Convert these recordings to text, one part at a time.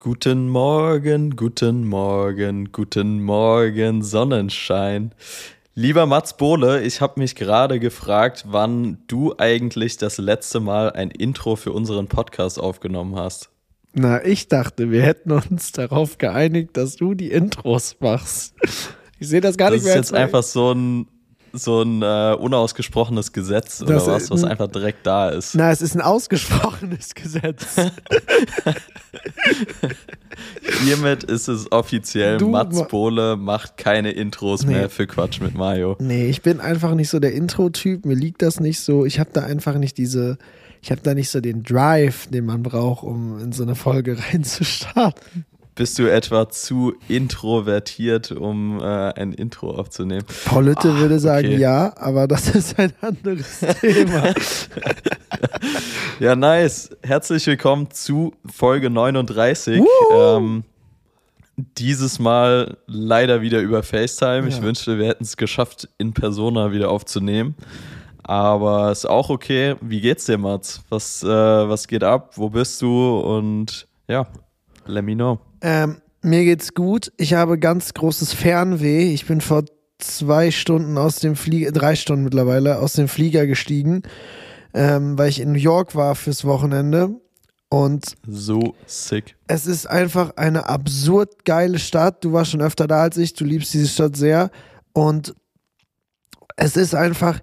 Guten Morgen, guten Morgen, guten Morgen, Sonnenschein. Lieber Mats Bohle, ich habe mich gerade gefragt, wann du eigentlich das letzte Mal ein Intro für unseren Podcast aufgenommen hast. Na, ich dachte, wir hätten uns darauf geeinigt, dass du die Intros machst. Ich sehe das gar das nicht mehr. Das ist jetzt einfach so ein so ein äh, unausgesprochenes Gesetz oder das, was, was einfach direkt da ist. Na, es ist ein ausgesprochenes Gesetz. Hiermit ist es offiziell, du, Mats Bohle macht keine Intros nee. mehr für Quatsch mit Mario. Nee, ich bin einfach nicht so der Intro-Typ, mir liegt das nicht so. Ich habe da einfach nicht diese, ich habe da nicht so den Drive, den man braucht, um in so eine Folge reinzustarten. Bist du etwa zu introvertiert, um äh, ein Intro aufzunehmen? Paulette oh, würde sagen okay. ja, aber das ist ein anderes Thema. ja, nice. Herzlich willkommen zu Folge 39. Ähm, dieses Mal leider wieder über FaceTime. Ja. Ich wünschte, wir hätten es geschafft, in Persona wieder aufzunehmen. Aber ist auch okay. Wie geht's dir, Mats? Was, äh, was geht ab? Wo bist du? Und ja, let me know. Ähm, mir geht's gut. Ich habe ganz großes Fernweh. Ich bin vor zwei Stunden aus dem Flieger, drei Stunden mittlerweile, aus dem Flieger gestiegen, ähm, weil ich in New York war fürs Wochenende. Und so sick. Es ist einfach eine absurd geile Stadt. Du warst schon öfter da als ich. Du liebst diese Stadt sehr. Und es ist einfach,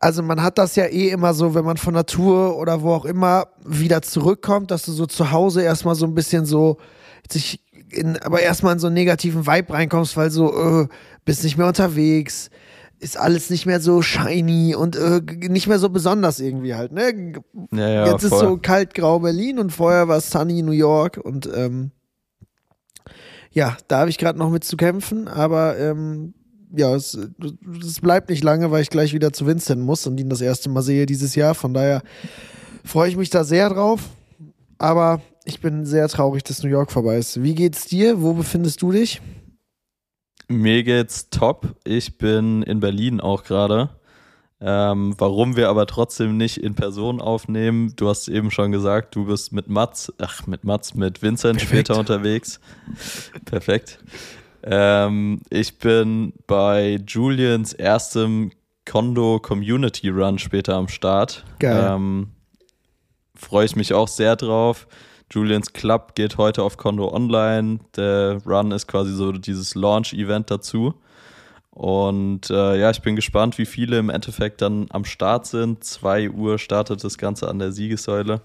also man hat das ja eh immer so, wenn man von Natur oder wo auch immer wieder zurückkommt, dass du so zu Hause erstmal so ein bisschen so sich in, aber erstmal in so einen negativen Vibe reinkommst, weil so, äh, bist nicht mehr unterwegs, ist alles nicht mehr so shiny und äh, nicht mehr so besonders irgendwie halt, ne? Ja, ja, Jetzt voll. ist so kalt grau Berlin und vorher war es sunny New York und ähm, ja, da habe ich gerade noch mit zu kämpfen, aber ähm, ja, es, es bleibt nicht lange, weil ich gleich wieder zu Vincent muss und ihn das erste Mal sehe dieses Jahr. Von daher freue ich mich da sehr drauf. Aber ich bin sehr traurig, dass New York vorbei ist. Wie geht's dir? Wo befindest du dich? Mir geht's top. Ich bin in Berlin auch gerade. Ähm, warum wir aber trotzdem nicht in Person aufnehmen, du hast eben schon gesagt, du bist mit Mats, ach, mit Mats, mit Vincent Perfekt. später unterwegs. Perfekt. Ähm, ich bin bei Julians erstem Kondo Community Run später am Start. Geil. Ähm, Freue ich mich auch sehr drauf. Julians Club geht heute auf Kondo online. Der Run ist quasi so dieses Launch-Event dazu. Und äh, ja, ich bin gespannt, wie viele im Endeffekt dann am Start sind. 2 Uhr startet das Ganze an der Siegessäule.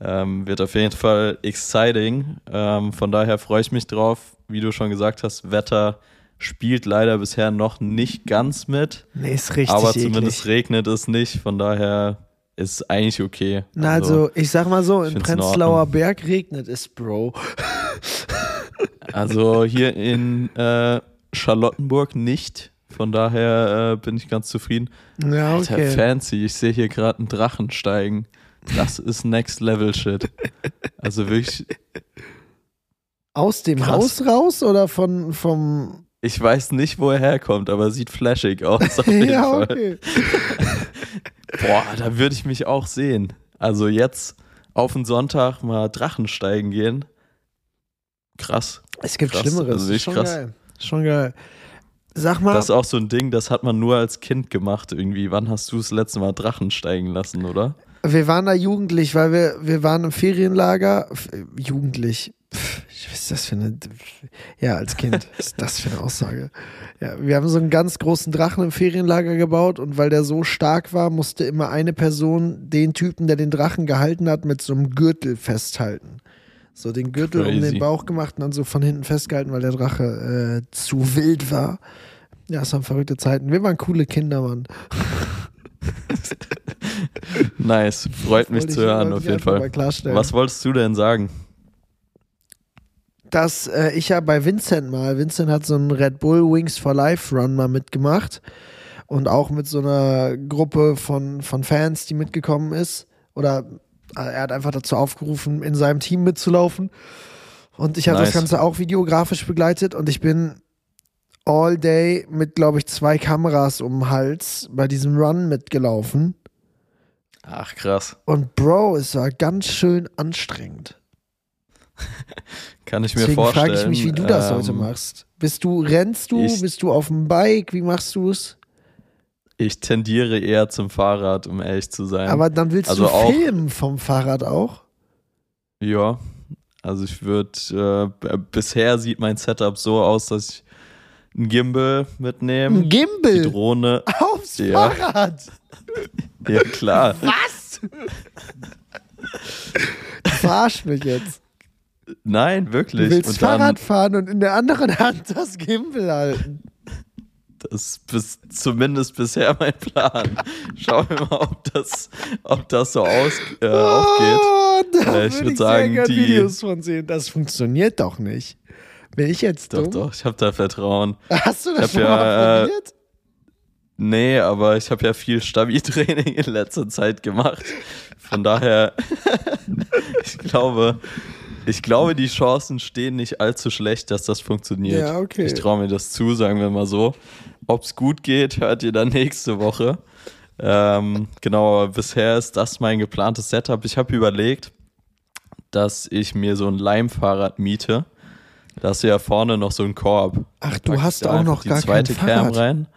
Ähm, wird auf jeden Fall exciting. Ähm, von daher freue ich mich drauf. Wie du schon gesagt hast, Wetter spielt leider bisher noch nicht ganz mit. Nee, ist richtig. Aber zumindest eklig. regnet es nicht. Von daher ist eigentlich okay. Na, also, also ich sag mal so, in Prenzlauer in Berg regnet es, Bro. also hier in äh, Charlottenburg nicht. Von daher äh, bin ich ganz zufrieden. Ja, okay. Alter, fancy. Ich sehe hier gerade einen Drachen steigen. Das ist Next Level Shit. Also wirklich. Aus dem krass. Haus raus oder von vom. Ich weiß nicht, wo er herkommt, aber sieht flashig aus. Auf jeden ja, Fall. okay. Boah, da würde ich mich auch sehen. Also jetzt auf den Sonntag mal Drachen steigen gehen. Krass. Es gibt krass. Schlimmeres. Also Schon krass. geil. Schon geil. Sag mal. Das ist auch so ein Ding, das hat man nur als Kind gemacht irgendwie. Wann hast du das letzte Mal Drachen steigen lassen, oder? Wir waren da jugendlich, weil wir, wir waren im Ferienlager. Jugendlich. Was ist das für eine. Ja, als Kind. Was ist das für eine Aussage? Ja, wir haben so einen ganz großen Drachen im Ferienlager gebaut und weil der so stark war, musste immer eine Person den Typen, der den Drachen gehalten hat, mit so einem Gürtel festhalten. So den Gürtel Crazy. um den Bauch gemacht und dann so von hinten festgehalten, weil der Drache äh, zu wild war. Ja, es waren verrückte Zeiten. Wir waren coole Kinder, Mann. nice, freut mich zu hören auf jeden Fall. Was wolltest du denn sagen? Dass äh, ich ja bei Vincent mal, Vincent hat so einen Red Bull Wings for Life Run mal mitgemacht und auch mit so einer Gruppe von, von Fans, die mitgekommen ist. Oder äh, er hat einfach dazu aufgerufen, in seinem Team mitzulaufen. Und ich habe nice. das Ganze auch videografisch begleitet und ich bin all day mit, glaube ich, zwei Kameras um den Hals bei diesem Run mitgelaufen. Ach, krass. Und Bro, es war ganz schön anstrengend. Kann ich mir Deswegen vorstellen. frage ich mich, wie du das Ähm, heute machst. Bist du, rennst du, ich- bist du auf dem Bike, wie machst du es? Ich tendiere eher zum Fahrrad, um ehrlich zu sein. Aber dann willst also du auch- filmen vom Fahrrad auch? Ja, also ich würde, äh, b- bisher sieht mein Setup so aus, dass ich ein Gimbal mitnehme, Ein die Gimbal Drohne, aufs Ja. Fahrrad. ja klar, Was? Du verarsch mich jetzt. Nein, Du wirklich. willst Und Fahrrad fahren und in der anderen Hand das Gimbal halten. das ist zumindest bisher mein Plan. Schauen wir mal, ob das, ob das so aus, äh, aufgeht. Oh, da Äh, ich würde würd sagen, die- Videos von sehen. Das funktioniert doch nicht. Bin ich jetzt Doch, dumm? doch, ich habe da Vertrauen. Hast du das schon hab mal ja, äh, probiert? Nee, aber ich habe ja viel Stabi-Training in letzter Zeit gemacht. Von daher, ich glaube, ich glaube, die Chancen stehen nicht allzu schlecht, dass das funktioniert. Ja, okay. Ich traue mir das zu, sagen wir mal so. Ob es gut geht, hört ihr dann nächste Woche. Ähm, genau, bisher ist das mein geplantes Setup. Ich habe überlegt, dass ich mir so ein Leimfahrrad miete. Da hast du ja vorne noch so einen Korb. Ach, du hast auch noch die gar zweite kein Cam Fahrrad. rein.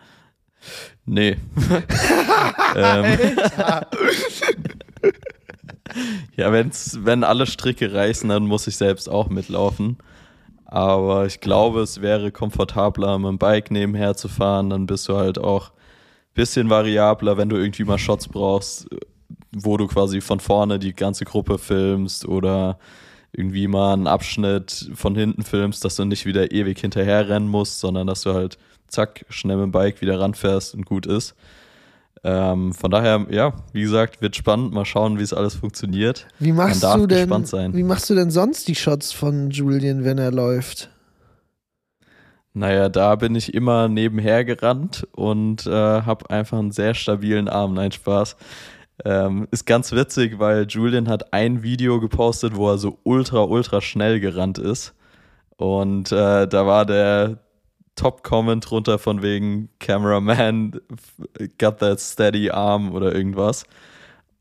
Nee. ähm, ja, wenn's, wenn alle Stricke reißen, dann muss ich selbst auch mitlaufen. Aber ich glaube, es wäre komfortabler, mit dem Bike nebenher zu fahren. Dann bist du halt auch ein bisschen variabler, wenn du irgendwie mal Shots brauchst, wo du quasi von vorne die ganze Gruppe filmst oder irgendwie mal einen Abschnitt von hinten filmst, dass du nicht wieder ewig hinterher rennen musst, sondern dass du halt zack, schnell mit dem Bike wieder ranfährst und gut ist. Ähm, von daher, ja, wie gesagt, wird spannend. Mal schauen, wie es alles funktioniert. Wie machst darf du denn, gespannt sein. wie machst du denn sonst die Shots von Julian, wenn er läuft? Naja, da bin ich immer nebenher gerannt und äh, habe einfach einen sehr stabilen Arm. Nein, Spaß. Ähm, ist ganz witzig, weil Julian hat ein Video gepostet, wo er so ultra, ultra schnell gerannt ist. Und äh, da war der Top-Comment drunter von wegen Cameraman got that steady arm oder irgendwas.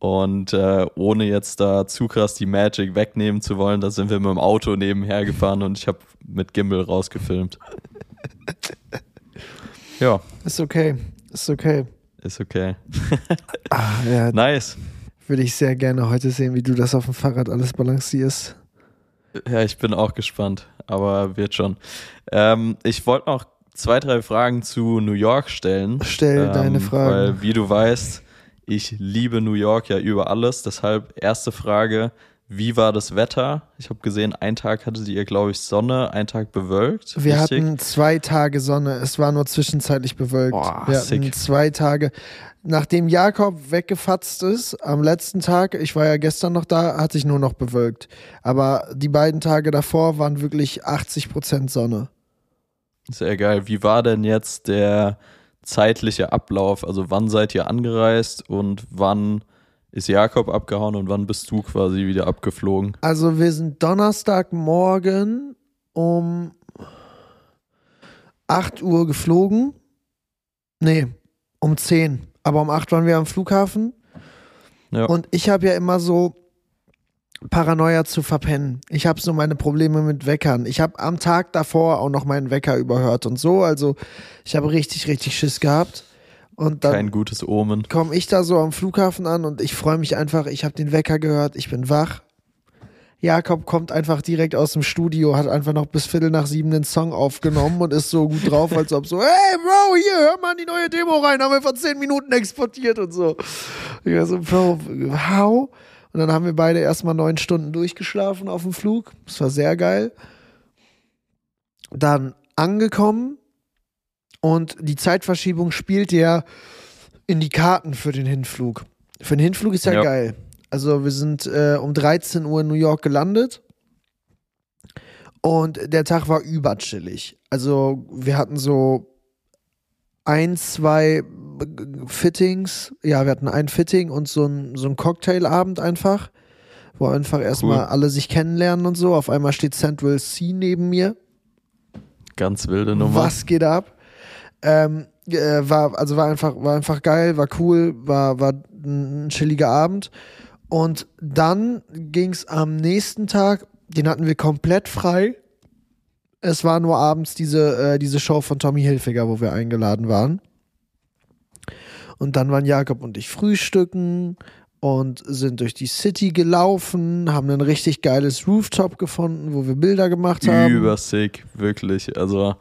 Und äh, ohne jetzt da zu krass die Magic wegnehmen zu wollen, da sind wir mit dem Auto nebenher gefahren und ich habe mit Gimbal rausgefilmt. ja, Ist okay. Ist okay. ist okay. Ah, ja, Nice. würde ich sehr gerne heute sehen, wie du das auf dem Fahrrad alles balancierst. Ja, ich bin auch gespannt, aber wird schon. Ähm, ich wollte noch zwei, drei Fragen zu New York stellen. Stell ähm, deine Fragen. Weil, wie du weißt, ich liebe New York ja über alles. Deshalb erste Frage, wie war das Wetter? Ich habe gesehen, einen Tag hattet ihr, glaube ich, Sonne, einen Tag bewölkt. Wir richtig? hatten zwei Tage Sonne, es war nur zwischenzeitlich bewölkt. Boah, wir hatten sick. zwei Tage. Nachdem Jakob weggefatzt ist, am letzten Tag, ich war ja gestern noch da, hatte ich nur noch bewölkt. Aber die beiden Tage davor waren wirklich 80% Sonne. Sehr geil. Wie war denn jetzt der zeitliche Ablauf? Also wann seid ihr angereist und wann ist Jakob abgehauen und wann bist du quasi wieder abgeflogen? Also wir sind Donnerstagmorgen um 8 Uhr geflogen. Nee, um 10. Aber um 8 waren wir am Flughafen. Ja. Und ich habe ja immer so Paranoia zu verpennen. Ich habe so meine Probleme mit Weckern. Ich habe am Tag davor auch noch meinen Wecker überhört und so. Also ich habe richtig, richtig Schiss gehabt. Und dann Kein gutes Omen. komme ich da so am Flughafen an und ich freue mich einfach. Ich habe den Wecker gehört, ich bin wach. Jakob kommt einfach direkt aus dem Studio, hat einfach noch bis Viertel nach sieben den Song aufgenommen und ist so gut drauf, als ob so, hey Bro, hier, hör mal in die neue Demo rein, haben wir vor zehn Minuten exportiert und so. Ich war so, Bro, how? Und dann haben wir beide erstmal neun Stunden durchgeschlafen auf dem Flug. Das war sehr geil. Dann angekommen und die Zeitverschiebung spielt ja in die Karten für den Hinflug. Für den Hinflug ist ja, Ja. geil. Also wir sind äh, um 13 Uhr in New York gelandet und der Tag war überchillig. Also wir hatten so ein, zwei Fittings, ja, wir hatten ein Fitting und so ein, so ein Cocktailabend einfach, wo einfach erstmal alle sich kennenlernen und so. Auf einmal steht Central C neben mir. Ganz wilde Nummer. Was geht ab? Ähm, äh, war, also war einfach, war einfach geil, war cool, war, war ein chilliger Abend. Und dann ging es am nächsten Tag, den hatten wir komplett frei. Es war nur abends diese, äh, diese Show von Tommy Hilfiger, wo wir eingeladen waren. Und dann waren Jakob und ich frühstücken und sind durch die City gelaufen, haben ein richtig geiles Rooftop gefunden, wo wir Bilder gemacht haben. Übersick, wirklich. Also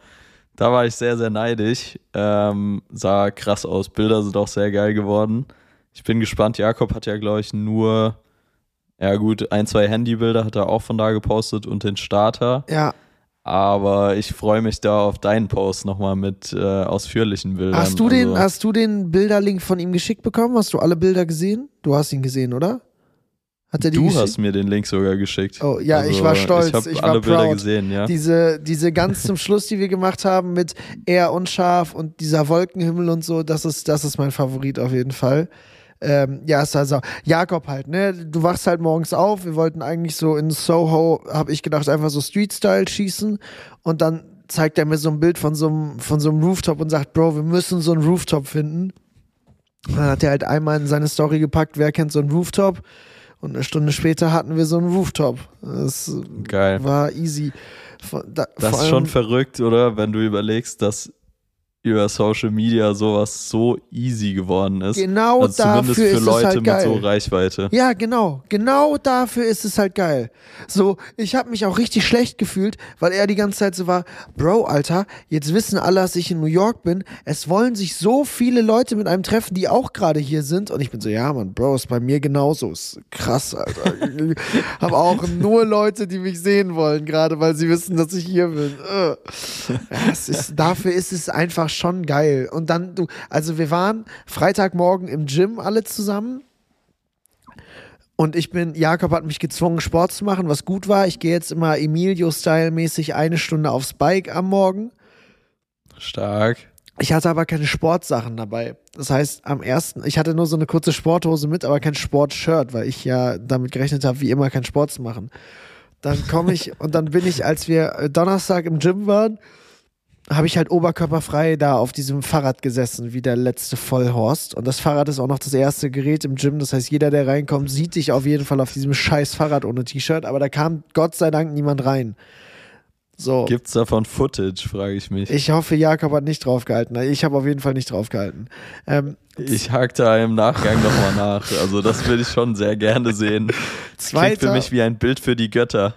da war ich sehr, sehr neidisch. Ähm, sah krass aus. Bilder sind auch sehr geil geworden. Ich bin gespannt. Jakob hat ja, glaube ich, nur, ja gut, ein, zwei Handybilder hat er auch von da gepostet und den Starter. Ja, Aber ich freue mich da auf deinen Post nochmal mit äh, ausführlichen Bildern. Hast du den, Also, hast du den Bilderlink von ihm geschickt bekommen? Hast du alle Bilder gesehen? Du hast ihn gesehen, oder? Hat er die du hast mir den Link sogar geschickt. Oh, ja, also, ich war stolz. Ich habe Ich war alle Bilder proud. gesehen, ja. Diese, diese ganz zum Schluss, die wir gemacht haben mit eher unscharf und dieser Wolkenhimmel und so, das ist, das ist mein Favorit auf jeden Fall. Ähm, ja, ist also Jakob halt, ne? Du wachst halt morgens auf. Wir wollten eigentlich so in Soho, habe ich gedacht, einfach so Street-Style schießen. Und dann zeigt er mir so ein Bild von so einem, von so einem Rooftop und sagt, Bro, wir müssen so einen Rooftop finden. Und dann hat er halt einmal in seine Story gepackt, wer kennt so einen Rooftop? Und eine Stunde später hatten wir so einen Rooftop. Das Geil. war easy. Da- Das ist schon verrückt, oder? Wenn du überlegst, dass über Social Media sowas so easy geworden ist. Genau also zumindest dafür für ist Leute es halt mit geil. so Reichweite. Ja, genau. Genau dafür ist es halt geil. So, ich habe mich auch richtig schlecht gefühlt, weil er die ganze Zeit so war, Bro, Alter, jetzt wissen alle, dass ich in New York bin. Es wollen sich so viele Leute mit einem treffen, die auch gerade hier sind. Und ich bin so, ja, Mann, Bro, ist bei mir genauso. Ist krass, Alter. ich habe auch nur Leute, die mich sehen wollen, gerade weil sie wissen, dass ich hier bin. Äh. Ja, ist, dafür ist es einfach schon geil. Und dann, du, also wir waren Freitagmorgen im Gym alle zusammen. Und ich bin, Jakob hat mich gezwungen, Sport zu machen, was gut war. Ich gehe jetzt immer Emilio-Style-mäßig eine Stunde aufs Bike am Morgen. Stark. Ich hatte aber keine Sportsachen dabei. Das heißt, am ersten, ich hatte nur so eine kurze Sporthose mit, aber kein Sportshirt, weil ich ja damit gerechnet habe, wie immer keinen Sport zu machen. Dann komme ich und dann bin ich, als wir äh, Donnerstag im Gym waren, habe ich halt oberkörperfrei da auf diesem Fahrrad gesessen, wie der letzte Vollhorst. Und das Fahrrad ist auch noch das erste Gerät im Gym. Das heißt, jeder, der reinkommt, sieht dich auf jeden Fall auf diesem scheiß Fahrrad ohne T-Shirt. Aber da kam Gott sei Dank niemand rein. So. Gibt's davon Footage, frage ich mich. Ich hoffe, Jakob hat nicht draufgehalten. Ich habe auf jeden Fall nicht draufgehalten. Ähm, Ich hake da im Nachgang nochmal nach. Also das will ich schon sehr gerne sehen. Klingt für mich wie ein Bild für die Götter.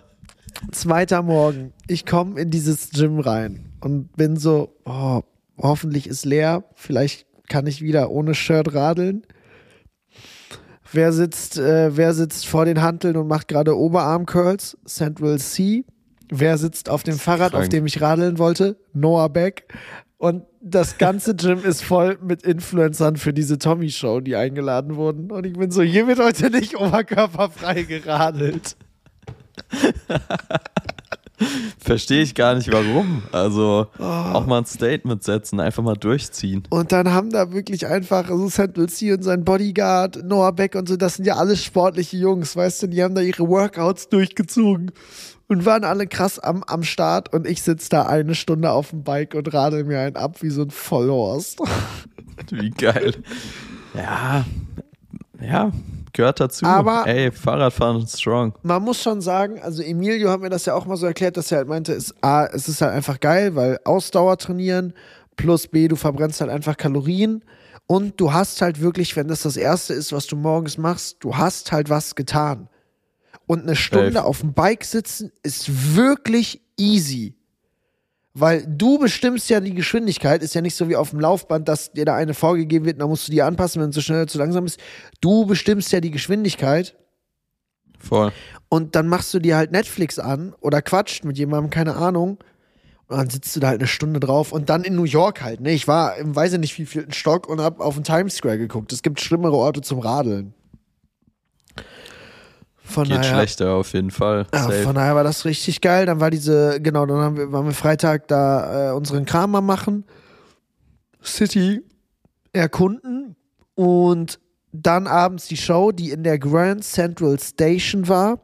Zweiter Morgen. Ich komme in dieses Gym rein und bin so, oh, hoffentlich ist leer. Vielleicht kann ich wieder ohne Shirt radeln. Wer sitzt, äh, wer sitzt vor den Hanteln und macht gerade Oberarm-Curls? Central C. Wer sitzt auf dem Fahrrad, auf krank. dem ich radeln wollte? Noah Beck. Und das ganze Gym ist voll mit Influencern für diese Tommy-Show, die eingeladen wurden. Und ich bin so, hier wird heute nicht oberkörperfrei geradelt. Verstehe ich gar nicht warum. Also Oh. auch mal ein Statement setzen, einfach mal durchziehen. Und dann haben da wirklich einfach so Central C und sein Bodyguard, Noah Beck und so, das sind ja alles sportliche Jungs, weißt du, die haben da ihre Workouts durchgezogen und waren alle krass am, am Start und ich sitze da eine Stunde auf dem Bike und radel mir einen ab wie so ein Vollhorst. Wie geil. Ja, ja, gehört dazu. Aber- Ey, Fahrradfahren ist strong. Man muss schon sagen, also Emilio hat mir das ja auch mal so erklärt, dass er halt meinte, es, A, es ist halt einfach geil, weil Ausdauer trainieren plus B, du verbrennst halt einfach Kalorien und du hast halt wirklich, wenn das das Erste ist, was du morgens machst, du hast halt was getan. Und eine Stunde Safe. auf dem Bike sitzen ist wirklich easy. Weil du bestimmst ja die Geschwindigkeit, ist ja nicht so wie auf dem Laufband, dass dir da eine vorgegeben wird, dann musst du die anpassen, wenn du zu schnell oder zu langsam bist. Du bestimmst ja die Geschwindigkeit Voll. und dann machst du dir halt Netflix an oder quatscht mit jemandem, keine Ahnung. Und dann sitzt du da halt eine Stunde drauf und dann in New York halt, ne? Ich war im weiß ich nicht wie viel Stock und hab auf den Times Square geguckt. Es gibt schlimmere Orte zum Radeln. Von Geht daher, schlechter auf jeden Fall. ja, Safe. von daher war das richtig geil. Dann war diese, genau, dann haben wir, waren wir Freitag da äh, unseren Kram mal machen. City erkunden und dann abends die Show, die in der Grand Central Station war.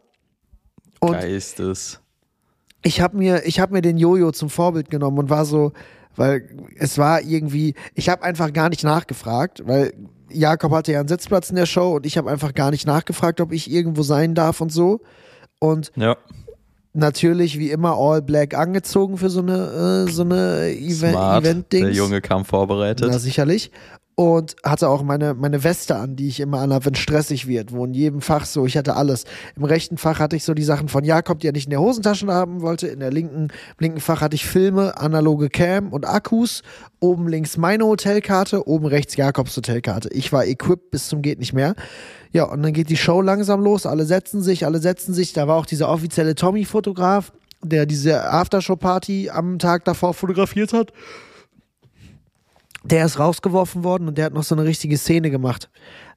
Und Geistes. ich habe mir, ich habe mir den Jojo zum Vorbild genommen und war so, weil es war irgendwie, ich habe einfach gar nicht nachgefragt, weil Jakob hatte ja einen Sitzplatz in der Show und ich habe einfach gar nicht nachgefragt, ob ich irgendwo sein darf und so. Und Ja. natürlich wie immer all black angezogen für so eine, äh, so eine. Event-Dings. Der Junge kam vorbereitet. Na, sicherlich. Und hatte auch meine, meine Weste an, die ich immer anhabe, wenn stressig wird, wo in jedem Fach so, ich hatte alles. Im rechten Fach hatte ich so die Sachen von Jakob, die er nicht in der Hosentasche haben wollte. In der linken, im linken Fach hatte ich Filme, analoge Cam und Akkus. Oben links meine Hotelkarte, oben rechts Jakobs Hotelkarte. Ich war equipped bis zum geht nicht mehr. Ja, und dann geht die Show langsam los. Alle setzen sich, alle setzen sich. Da war auch dieser offizielle Tommy-Fotograf, der diese Aftershow-Party am Tag davor fotografiert hat der ist rausgeworfen worden und der hat noch so eine richtige Szene gemacht.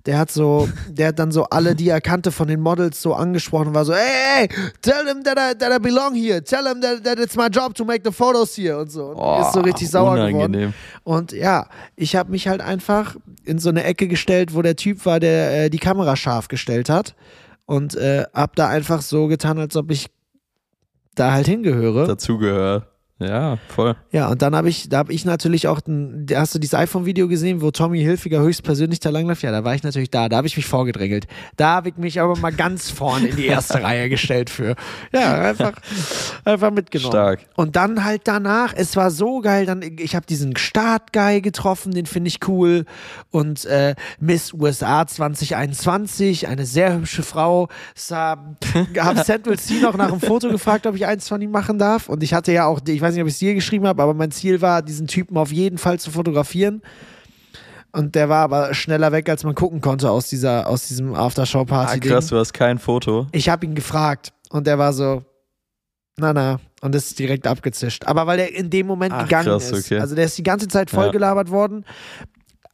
Der hat so, der hat dann so alle, die er kannte von den Models so angesprochen und war so, hey, hey, tell him that I, that I belong here, tell him that, that it's my job to make the photos here und so. Und Oh, ist so richtig sauer unangenehm. geworden. Und ja, ich habe mich halt einfach in so eine Ecke gestellt, wo der Typ war, der äh, die Kamera scharf gestellt hat und äh, hab da einfach so getan, als ob ich da halt hingehöre. Dazugehört. Ja, voll. Ja, und dann habe ich, da habe ich natürlich auch, ein, hast du dieses iPhone-Video gesehen, wo Tommy Hilfiger höchstpersönlich da langläuft? Ja, da war ich natürlich da, da habe ich mich vorgedrängelt. Da habe ich mich aber mal ganz vorne in die erste Reihe gestellt für. Ja, einfach, einfach mitgenommen. Stark. Und dann halt danach, es war so geil, dann, ich habe diesen Startguy getroffen, den finde ich cool. Und äh, Miss USA 2021, eine sehr hübsche Frau. Habe Central C noch nach einem Foto gefragt, ob ich eins von ihm machen darf. Und ich hatte ja auch, ich weiß nicht, ob ich es dir geschrieben habe, aber mein Ziel war, diesen Typen auf jeden Fall zu fotografieren. Und der war aber schneller weg, als man gucken konnte aus dieser, aus diesem Ah, Aftershow-Party. krass, du hast kein Foto. Ich habe ihn gefragt und der war so, na na, und ist direkt abgezischt. Aber weil er in dem Moment Ach, gegangen krass, ist. okay. Also der ist die ganze Zeit vollgelabert worden.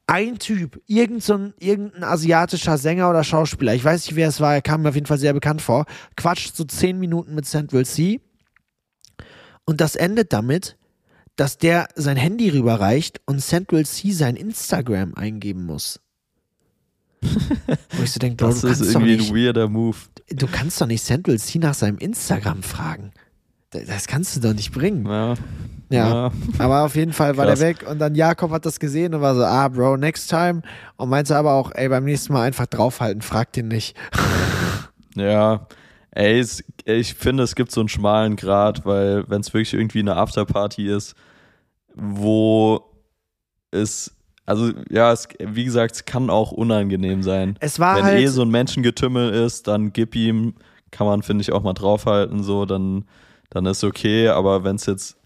Ein Typ, irgend so ein, irgendein asiatischer Sänger oder Schauspieler, ich weiß nicht, wer es war, er kam mir auf jeden Fall sehr bekannt vor, quatscht so zehn Minuten mit Central C. Und das endet damit, dass der sein Handy rüberreicht und Central C sein Instagram eingeben muss. Wo ich so denke, Bro, Das du ist irgendwie nicht ein weirder Move. du kannst doch nicht Central C nach seinem Instagram fragen. Das- kannst du doch nicht bringen. Ja. Ja. Aber auf jeden Fall war Krass. der weg und dann Jakob hat das gesehen und war so, ah, Bro, next time. Und meinte aber auch, ey, beim nächsten Mal einfach draufhalten, frag den nicht. Ja, ey, es, ich finde, es gibt so einen schmalen Grad, weil wenn es wirklich irgendwie eine Afterparty ist, wo es, also ja, es, wie gesagt, es kann auch unangenehm sein. Es war wenn halt, eh so ein Menschengetümmel ist, dann gib ihm, kann man, finde ich, auch mal draufhalten, so, dann, dann ist okay, aber wenn es jetzt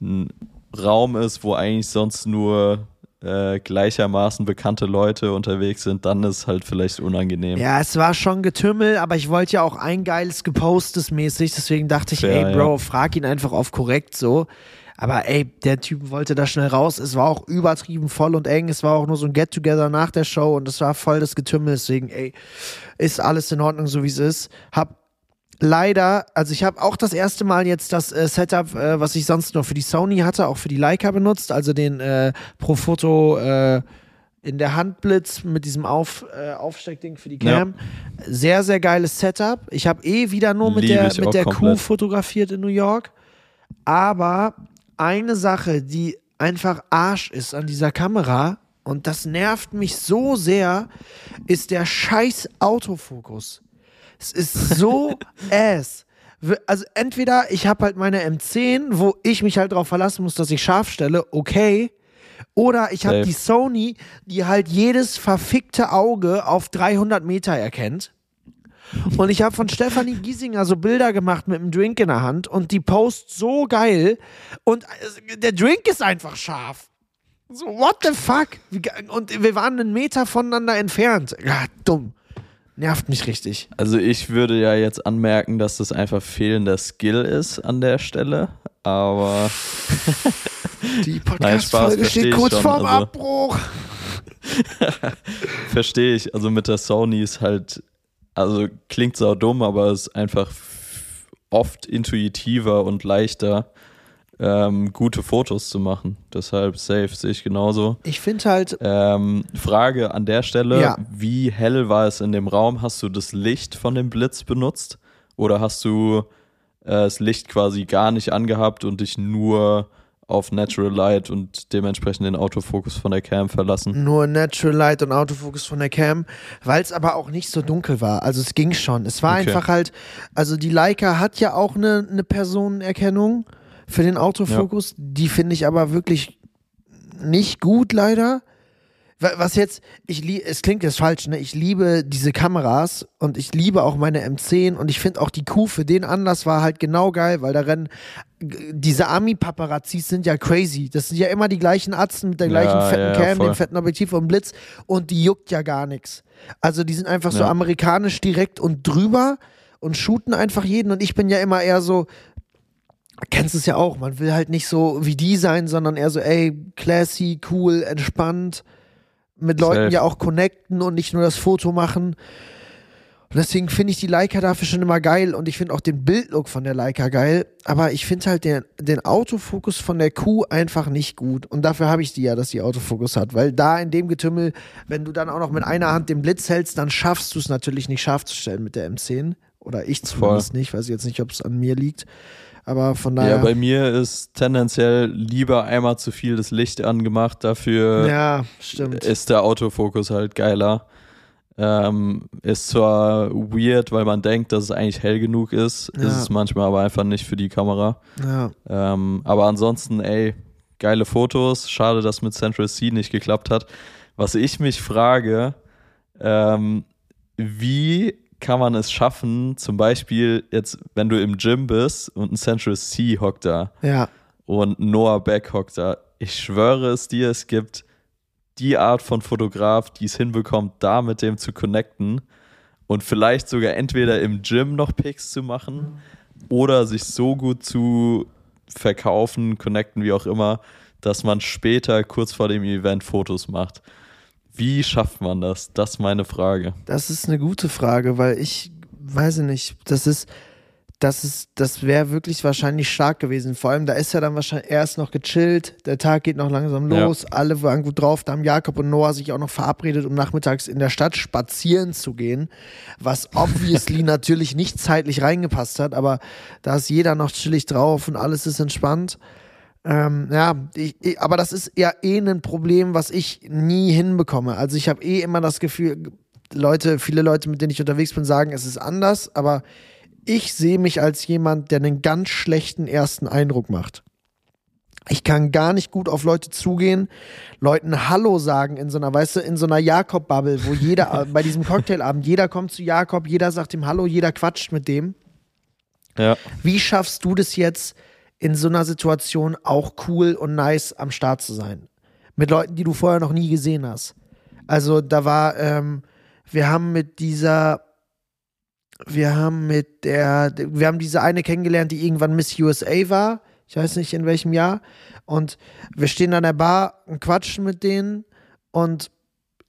ein Raum ist, wo eigentlich sonst nur äh, gleichermaßen bekannte Leute unterwegs sind, dann ist halt vielleicht unangenehm. ja, es war schon Getümmel, aber ich wollte ja auch ein geiles Gepostes mäßig, deswegen dachte ich, Fair, ey, Bro, ja. frag ihn einfach auf korrekt so. Aber ey, der Typ wollte da schnell raus. Es war auch übertrieben voll und eng. Es war auch nur so ein Get-Together nach der Show und es war voll das Getümmel. Deswegen, ey, ist alles in Ordnung, so wie es ist. Hab leider, also ich habe auch das erste Mal jetzt das äh, Setup, äh, was ich sonst nur für die Sony hatte, auch für die Leica benutzt, also den äh, Profoto äh, in der Handblitz mit diesem Auf, äh, Aufsteckding für die Cam. Sehr, sehr geiles Setup. Ich habe eh wieder nur mit Liebe der, mit der Crew komplett. fotografiert in New York. Aber eine Sache, die einfach Arsch ist an dieser Kamera, und das nervt mich so sehr, ist der scheiß Autofokus. Es ist so ass. Also entweder ich habe halt meine M10, wo ich mich halt darauf verlassen muss, dass ich scharf stelle, okay. Oder ich habe die Sony, die halt jedes verfickte Auge auf 300 Meter erkennt. Und ich habe von Stefanie Giesinger so Bilder gemacht mit einem Drink in der Hand und die Post so geil und äh, der Drink ist einfach scharf. So, what the fuck? Und wir waren einen Meter voneinander entfernt. Ja, dumm. Nervt mich richtig. Also ich würde ja jetzt anmerken, dass das einfach fehlender Skill ist an der Stelle, aber Die Podcast-Folge steht kurz schon, vorm also- Abbruch. verstehe ich. Also mit der Sony ist halt, also klingt sau dumm, aber es ist einfach oft intuitiver und leichter, ähm, gute Fotos zu machen. Deshalb safe sehe ich genauso. Ich finde halt, Ähm, Frage an der Stelle: Ja. Wie hell war es in dem Raum? Hast du das Licht von dem Blitz benutzt? Oder hast du äh, das Licht quasi gar nicht angehabt und dich nur auf Natural Light und dementsprechend den Autofokus von der Cam verlassen. Nur Natural Light und Autofokus von der Cam, weil es aber auch nicht so dunkel war. Also es ging schon. Es war Okay. einfach halt, also die Leica hat ja auch eine, eine Personenerkennung für den Autofokus. Die finde ich aber wirklich nicht gut, leider. Wa- Was jetzt, ich es klingt jetzt falsch, ne? Ich liebe diese Kameras und ich liebe auch meine M10 und ich finde auch die Q für den Anlass war halt genau geil, weil da rennen diese Ami-Paparazzis sind ja crazy. Das sind ja immer die gleichen Atzen mit der Ja, gleichen fetten ja, ja, Cam, voll. dem fetten Objektiv und Blitz und die juckt ja gar nichts. Also die sind einfach so Ja. amerikanisch direkt und drüber und shooten einfach jeden und ich bin ja immer eher so, kennst es ja auch, man will halt nicht so wie die sein, sondern eher so, ey, classy, cool, entspannt, mit Leuten ja auch connecten und nicht nur das Foto machen. Und deswegen finde ich die Leica dafür schon immer geil und ich finde auch den Bildlook von der Leica geil, aber ich finde halt den, den Autofokus von der Q einfach nicht gut und dafür habe ich die ja, dass die Autofokus hat, weil da in dem Getümmel, wenn du dann auch noch mit einer Hand den Blitz hältst, dann schaffst du es natürlich nicht scharf zu stellen mit der M10 oder ich zumindest nicht, weiß jetzt nicht, ob es an mir liegt, aber von daher Ja, bei mir ist tendenziell lieber einmal zu viel das Licht angemacht, dafür Ja, ist der Autofokus halt geiler. Ähm, ist zwar weird, weil man denkt, dass es eigentlich hell genug ist, Ja. ist es manchmal aber einfach nicht für die Kamera. Ja. Ähm, aber ansonsten, ey, geile Fotos. Schade, dass mit Central C nicht geklappt hat. Was ich mich frage, ähm, wie kann man es schaffen, zum Beispiel jetzt, wenn du im Gym bist und ein Central C hockt da Ja. und Noah Beck hockt da. Ich schwöre es dir, es gibt die Art von Fotograf, die es hinbekommt, da mit dem zu connecten und vielleicht sogar entweder im Gym noch Pics zu machen oder sich so gut zu verkaufen, connecten, wie auch immer, dass man später kurz vor dem Event Fotos macht. Wie schafft man das? Das ist meine Frage. Das ist eine gute Frage, weil ich weiß nicht, das ist, das ist, das wäre wirklich wahrscheinlich stark gewesen. Vor allem, da ist ja dann wahrscheinlich erst noch gechillt, der Tag geht noch langsam Ja. los, alle waren gut drauf. Da haben Jakob und Noah sich auch noch verabredet, um nachmittags in der Stadt spazieren zu gehen, was obviously natürlich nicht zeitlich reingepasst hat, aber da ist jeder noch chillig drauf und alles ist entspannt. Ähm, ja, ich, ich, aber das ist ja eh ein Problem, was ich nie hinbekomme. Also ich habe eh immer das Gefühl, Leute, viele Leute, mit denen ich unterwegs bin, sagen, es ist anders, aber ich sehe mich als jemand, der einen ganz schlechten ersten Eindruck macht. Ich kann gar nicht gut auf Leute zugehen, Leuten Hallo sagen in so einer, weißt du, in so einer Jakob-Bubble, wo jeder, bei diesem Cocktailabend, jeder kommt zu Jakob, jeder sagt ihm Hallo, jeder quatscht mit dem. Ja. Wie schaffst du das jetzt, in so einer Situation auch cool und nice am Start zu sein? Mit Leuten, die du vorher noch nie gesehen hast. Also da war, ähm, wir haben mit dieser, wir haben mit der, wir haben diese eine kennengelernt, die irgendwann Miss USA war. Ich weiß nicht in welchem Jahr. Und wir stehen an der Bar und quatschen mit denen. Und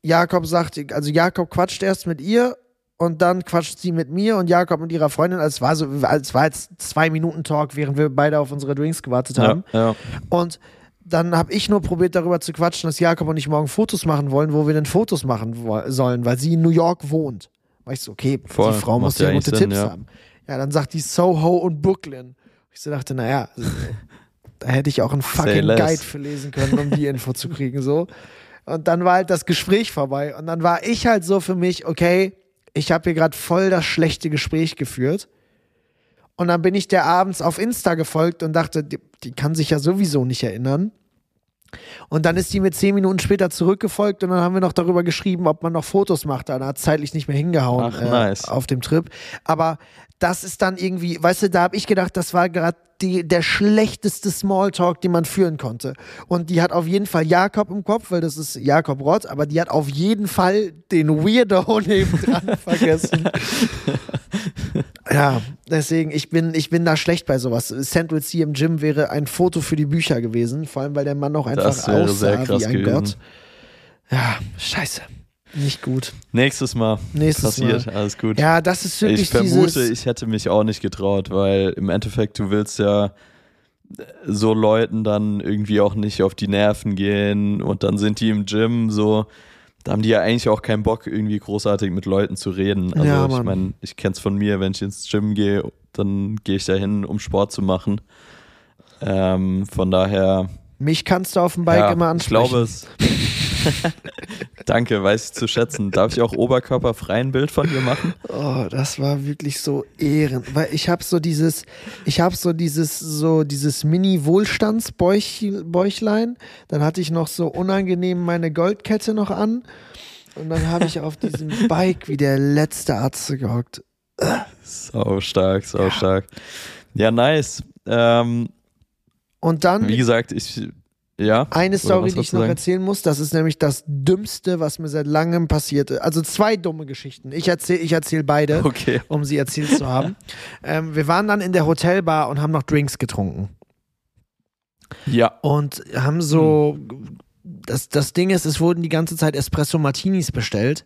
Jakob sagt, also Jakob quatscht erst mit ihr und dann quatscht sie mit mir und Jakob mit ihrer Freundin. Also es war so, es war jetzt zwei Minuten Talk, während wir beide auf unsere Drinks gewartet haben. Ja, ja. Und dann habe ich nur probiert, darüber zu quatschen, dass Jakob und ich morgen Fotos machen wollen, wo wir denn Fotos machen sollen, weil sie in New York wohnt. Ich so, okay, Voll, die Frau muss ja gute Sinn, Tipps ja. haben. Ja, dann sagt die Soho und Brooklyn. Ich so dachte, naja, also, da hätte ich auch einen fucking. Guide für lesen können, um die Info zu kriegen, so. Und dann war halt das Gespräch vorbei. Und dann war ich halt so für mich, okay, ich habe hier gerade voll das schlechte Gespräch geführt. Und dann bin ich der abends auf Insta gefolgt und dachte, die, die kann sich ja sowieso nicht erinnern. Und dann ist die mir zehn Minuten später zurückgefolgt und dann haben wir noch darüber geschrieben, ob man noch Fotos macht. Dann hat zeitlich nicht mehr hingehauen Ach, äh, nice. auf dem Trip. Aber das ist dann irgendwie, weißt du, da habe ich gedacht, das war gerade der schlechteste Smalltalk, den man führen konnte. Und die hat auf jeden Fall Jakob im Kopf, weil das ist Jakob Rott, aber die hat auf jeden Fall den Weirdo nebendran vergessen. Ja, deswegen, ich bin, ich bin da schlecht bei sowas. Central C im Gym wäre ein Foto für die Bücher gewesen, vor allem weil der Mann auch einfach aussah wie ein gewesen. Gott. Ja, scheiße. Nicht gut. Nächstes Mal Nächstes passiert, Mal. alles gut. Ja, das ist wirklich ich vermute, ich hätte mich auch nicht getraut, weil im Endeffekt, du willst ja so Leuten dann irgendwie auch nicht auf die Nerven gehen und dann sind die im Gym so, da haben die ja eigentlich auch keinen Bock, irgendwie großartig mit Leuten zu reden. Also Ja, ich meine, ich kenn's von mir, wenn ich ins Gym gehe, dann gehe ich da hin, um Sport zu machen. Ähm, von daher. Mich kannst du auf dem Bike ja, immer ansprechen. Ich glaube es. Danke, weiß ich zu schätzen. Darf ich auch oberkörperfrei ein Bild von dir machen? Oh, das war wirklich so ehren, weil ich habe so dieses, ich habe so dieses, so dieses Mini-Wohlstandsbäuchlein. Dann hatte ich noch so unangenehm meine Goldkette noch an und dann habe ich auf diesem Bike wie der letzte Arzt gehockt. Sau stark, sau ja. stark. Ja, nice. Ähm, und dann. Wie gesagt, ich ja. Eine Story, die ich noch sagen? erzählen muss, das ist nämlich das Dümmste, was mir seit langem passierte. Also zwei dumme Geschichten. Ich erzähle ich erzähl beide, okay. um sie erzählt zu haben. ähm, wir waren dann in der Hotelbar und haben noch Drinks getrunken. Ja. Und haben so. Das, das Ding ist, es wurden die ganze Zeit Espresso Martinis bestellt.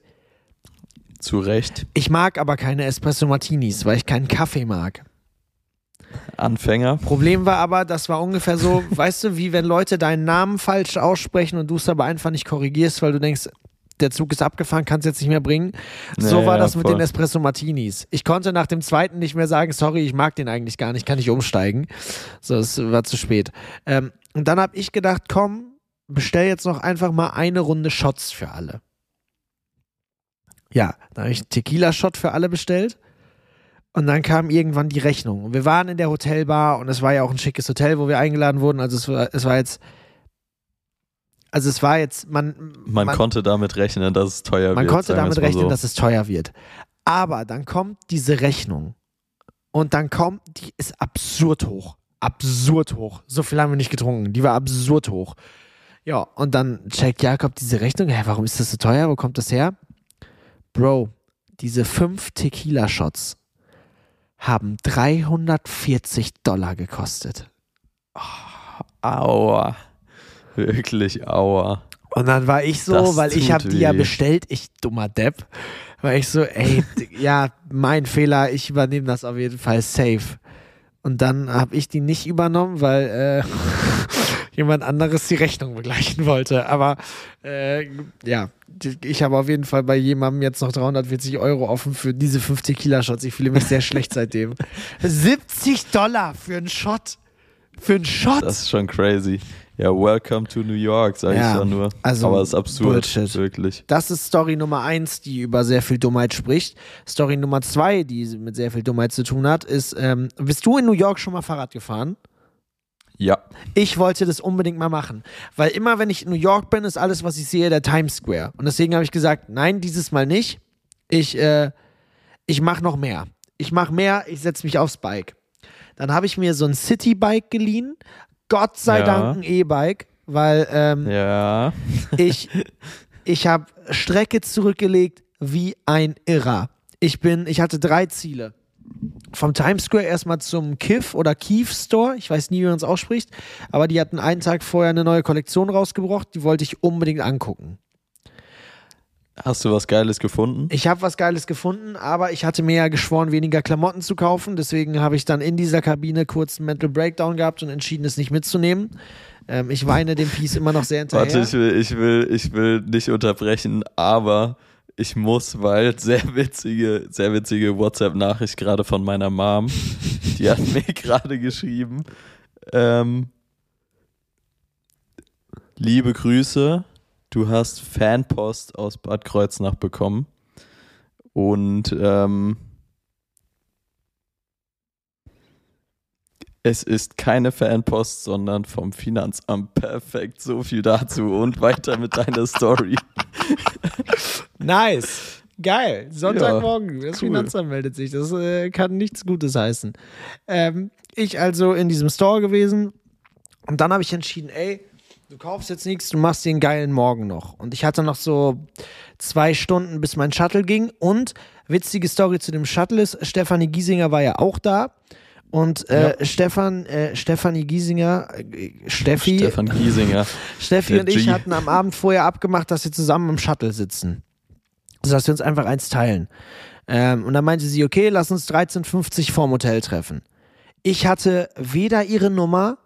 Zu Recht. Ich mag aber keine Espresso Martinis, weil ich keinen Kaffee mag. Anfänger. Problem war aber, das war ungefähr so, weißt du, wie wenn Leute deinen Namen falsch aussprechen und du es aber einfach nicht korrigierst, weil du denkst, der Zug ist abgefahren, kannst jetzt nicht mehr bringen. So war das mit voll. den Espresso Martinis. Ich konnte nach dem zweiten nicht mehr sagen, sorry, ich mag den eigentlich gar nicht, kann ich umsteigen. So, es war zu spät. Ähm, und dann habe ich gedacht, komm, bestell jetzt noch einfach mal eine Runde Shots für alle. Ja, dann habe ich einen Tequila-Shot für alle bestellt. Und dann kam irgendwann die Rechnung. Und wir waren in der Hotelbar und es war ja auch ein schickes Hotel, wo wir eingeladen wurden. Also es war, es war jetzt. Also es war jetzt, man, man. Man konnte damit rechnen, dass es teuer man wird. Man konnte damit rechnen, so. dass es teuer wird. Aber dann kommt diese Rechnung. Und dann kommt, die ist absurd hoch. Absurd hoch. So viel haben wir nicht getrunken. Die war absurd hoch. Ja, und dann checkt Jakob diese Rechnung. Hä, warum ist das so teuer? Wo kommt das her? Bro, diese fünf Tequila-Shots haben 340 Dollar gekostet. Oh, aua. Wirklich aua. Und dann war ich so, das weil ich habe die ja bestellt, ich dummer Depp, war ich so, ey, ja, mein Fehler, ich übernehme das auf jeden Fall safe. Und dann habe ich die nicht übernommen, weil äh, jemand anderes die Rechnung begleichen wollte. Aber äh, ja, ich habe auf jeden Fall bei jemandem jetzt noch 340 Euro offen für diese 5 Tequila-Shots. Ich fühle mich sehr schlecht seitdem. 70 Dollar für einen Shot. Für einen Shot. Das ist schon crazy. Ja, welcome to New York, sage ja, ich ja nur. Also Aber es ist absurd, Bullshit. wirklich. Das ist Story Nummer eins, die über sehr viel Dummheit spricht. Story Nummer zwei, die mit sehr viel Dummheit zu tun hat, ist, ähm, bist du in New York schon mal Fahrrad gefahren? Ja. Ich wollte das unbedingt mal machen, weil immer, wenn ich in New York bin, ist alles, was ich sehe, der Times Square. Und deswegen habe ich gesagt, nein, dieses Mal nicht. Ich, äh, ich mache noch mehr. Ich mache mehr, ich setze mich aufs Bike. Dann habe ich mir so ein City-Bike geliehen. Gott sei ja. Dank ein E-Bike, weil ähm, ja. ich, ich habe Strecke zurückgelegt wie ein Irrer. Ich bin, ich hatte drei Ziele vom Times Square erstmal zum Kiff oder Keef Store. Ich weiß nie, wie man es ausspricht. Aber die hatten einen Tag vorher eine neue Kollektion rausgebracht. Die wollte ich unbedingt angucken. Hast du was Geiles gefunden? Ich habe was Geiles gefunden, aber ich hatte mir ja geschworen, weniger Klamotten zu kaufen. Deswegen habe ich dann in dieser Kabine kurz einen Mental Breakdown gehabt und entschieden, es nicht mitzunehmen. Ähm, ich weine dem Piece immer noch sehr hinterher. Warte, ich will, ich will, ich will nicht unterbrechen, aber ich muss, weil sehr witzige, sehr witzige WhatsApp-Nachricht gerade von meiner Mom. Die hat mir gerade geschrieben. Ähm, liebe Grüße, du hast Fanpost aus Bad Kreuznach bekommen. Und ähm, Es ist keine Fanpost, sondern vom Finanzamt. Perfekt. So viel dazu und weiter mit deiner Story. nice. Geil. Sonntagmorgen. Ja, das cool. Finanzamt meldet sich. Das äh, kann nichts Gutes heißen. Ähm, ich also in diesem Store gewesen und dann habe ich entschieden, ey, du kaufst jetzt nichts, du machst den geilen Morgen noch. Und ich hatte noch so zwei Stunden, bis mein Shuttle ging. Und witzige Story zu dem Shuttle ist, Stefanie Giesinger war ja auch da. Und äh, ja. Stefan, äh, Stefanie Giesinger, äh, Steffi, Stefan Giesinger, Steffi und ich hatten am Abend vorher abgemacht, dass wir zusammen im Shuttle sitzen. Also, dass wir uns einfach eins teilen. Ähm, und dann meinte sie, okay, lass uns 13.50 vorm Hotel treffen. Ich hatte weder ihre Nummer,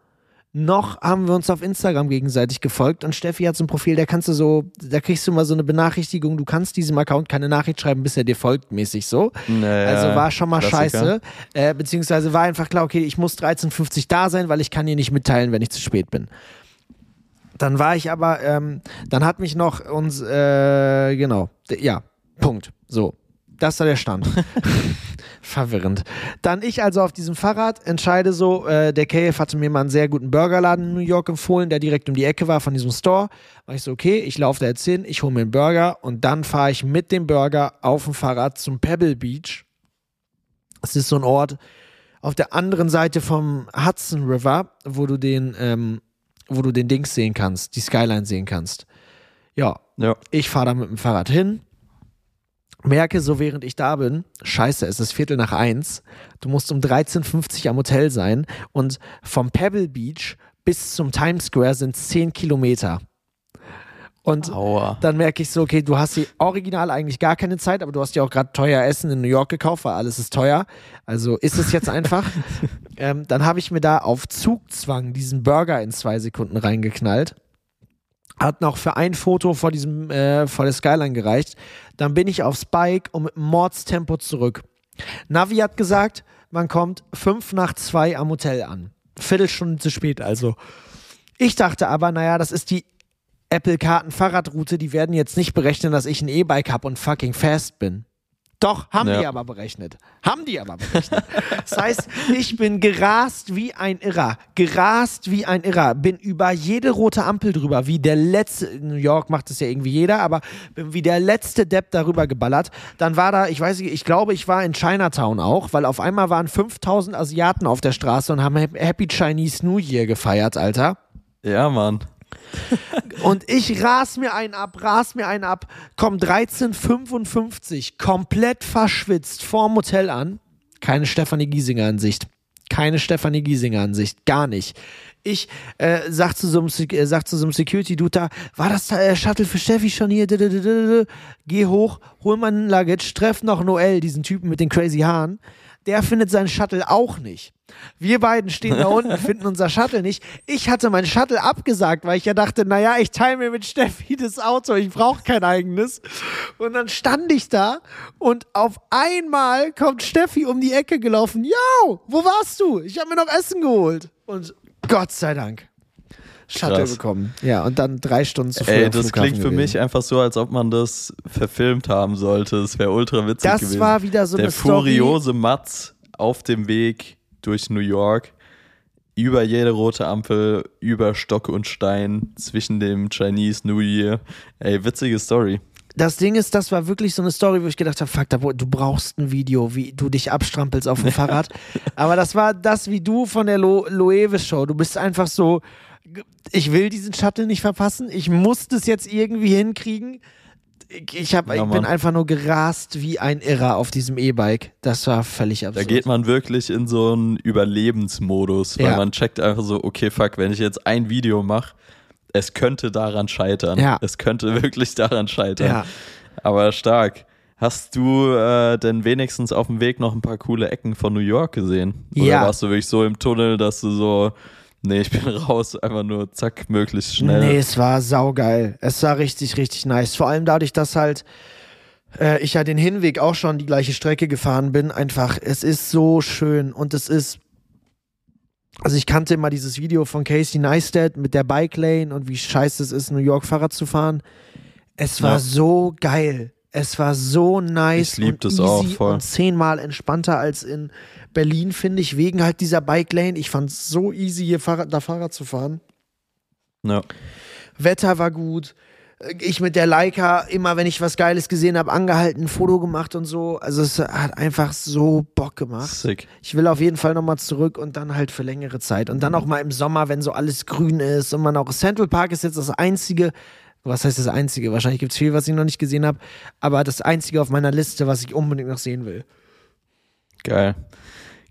noch haben wir uns auf Instagram gegenseitig gefolgt und Steffi hat so ein Profil, da kannst du so, da kriegst du mal so eine Benachrichtigung, du kannst diesem Account keine Nachricht schreiben, bis er dir folgt, mäßig so. Naja, also war schon mal Klassiker. scheiße. Äh, beziehungsweise war einfach klar, okay, ich muss 13.50 da sein, weil ich kann dir nicht mitteilen, wenn ich zu spät bin. Dann war ich aber, ähm, dann hat mich noch uns, äh, genau, ja, Punkt. So, das war der Stand. Verwirrend. Dann ich also auf diesem Fahrrad entscheide so, äh, der KF hatte mir mal einen sehr guten Burgerladen in New York empfohlen, der direkt um die Ecke war von diesem Store. War ich so, okay, ich laufe da jetzt hin, ich hole mir einen Burger und dann fahre ich mit dem Burger auf dem Fahrrad zum Pebble Beach. Es ist so ein Ort auf der anderen Seite vom Hudson River, wo du den, ähm, wo du den Dings sehen kannst, die Skyline sehen kannst. Ja, Ja. ich fahre da mit dem Fahrrad hin, merke so während ich da bin, scheiße, es ist Viertel nach eins, du musst um 13.50 am Hotel sein und vom Pebble Beach bis zum Times Square sind 10 Kilometer. Und Aua. dann merke ich so, okay, du hast hier original eigentlich gar keine Zeit, aber du hast ja auch gerade teuer Essen in New York gekauft, weil alles ist teuer. Also ist es jetzt einfach. ähm, dann habe ich mir da auf Zugzwang diesen Burger in zwei Sekunden reingeknallt. Hat noch für ein Foto vor diesem, äh, vor der Skyline gereicht. Dann bin ich aufs Bike und mit Mordstempo zurück. Navi hat gesagt, man kommt fünf nach zwei am Hotel an. Viertelstunde zu spät also. Ich dachte aber, naja, das ist die Apple-Karten-Fahrradroute, die werden jetzt nicht berechnen, dass ich ein E-Bike habe und fucking fast bin. Doch, haben Ja. die aber berechnet. Haben die aber berechnet. Das heißt, ich bin gerast wie ein Irrer. Gerast wie ein Irrer. Bin über jede rote Ampel drüber, wie der letzte. In New York macht das ja irgendwie jeder, aber bin wie der letzte Depp darüber geballert. Dann war da, ich weiß nicht, ich glaube, ich war in Chinatown auch, weil auf einmal waren 5000 Asiaten auf der Straße und haben Happy Chinese New Year gefeiert, Alter. Ja, Mann. Und ich ras mir einen ab, ras mir einen ab, komm 13,55, komplett verschwitzt vorm Hotel an. Keine Stefanie Giesinger Ansicht. Keine Stefanie Giesinger Ansicht. Gar nicht. Ich äh, sag zu so einem, äh, sag zu so einem Security-Dude da, war das da, äh, Shuttle für Steffi schon hier? Geh hoch, hol mein Luggage, treff noch Noel, diesen Typen mit den crazy Haaren. Der findet seinen Shuttle auch nicht. Wir beiden stehen da unten, finden unser Shuttle nicht. Ich hatte mein Shuttle abgesagt, weil ich ja dachte, naja, ich teile mir mit Steffi das Auto, ich brauche kein eigenes. Und dann stand ich da und auf einmal kommt Steffi um die Ecke gelaufen. Yo, wo warst du? Ich habe mir noch Essen geholt. Und Gott sei Dank. Shuttle Krass. bekommen. Ja, und dann drei Stunden zu früh Ey, das Flughafen klingt für gewesen. mich einfach so, als ob man das verfilmt haben sollte. Das wäre ultra witzig Das gewesen. war wieder so Der eine Story. furiose Matz auf dem Weg durch New York. Über jede rote Ampel, über Stock und Stein, zwischen dem Chinese New Year. Ey, witzige Story. Das Ding ist, das war wirklich so eine Story, wo ich gedacht habe, fuck, du brauchst ein Video, wie du dich abstrampelst auf dem Fahrrad. Aber das war das wie du von der Lo Loewe Show. Du bist einfach so, ich will diesen Shuttle nicht verpassen. Ich muss das jetzt irgendwie hinkriegen. Ich, hab, Ja, ich bin einfach nur gerast wie ein Irrer auf diesem E-Bike. Das war völlig Da absurd. geht man wirklich in so einen Überlebensmodus, weil Ja. man checkt einfach so, okay, fuck, wenn ich jetzt ein Video mache, es könnte daran scheitern. Ja. Es könnte wirklich daran scheitern. Aber stark. Hast du äh, denn wenigstens auf dem Weg noch ein paar coole Ecken von New York gesehen? Oder Ja. warst du wirklich so im Tunnel, dass du so, nee, ich bin raus, einfach nur zack, möglichst schnell. Nee, es war saugeil. Es war richtig, richtig nice. Vor allem dadurch, dass halt äh, ich ja den Hinweg auch schon die gleiche Strecke gefahren bin. Einfach, es ist so schön und es ist. Also ich kannte immer dieses Video von Casey Neistat mit der Bike Lane und wie scheiße es ist, New York Fahrrad zu fahren. Es war Ja. so geil. Es war so nice Ich und easy auch voll. und zehnmal entspannter als in Berlin, finde ich, wegen halt dieser Bike Lane. Ich fand es so easy, hier Fahrrad, da Fahrrad zu fahren. Ja. Wetter war gut. Ich mit der Leica, immer wenn ich was Geiles gesehen habe, angehalten, ein Foto gemacht und so. Also es hat einfach so Bock gemacht. Sick. Ich will auf jeden Fall nochmal zurück und dann halt für längere Zeit. Und dann auch mal im Sommer, wenn so alles grün ist und man auch. Central Park ist jetzt das einzige, was heißt das einzige? Wahrscheinlich gibt es viel, was ich noch nicht gesehen habe, aber das einzige auf meiner Liste, was ich unbedingt noch sehen will. Geil.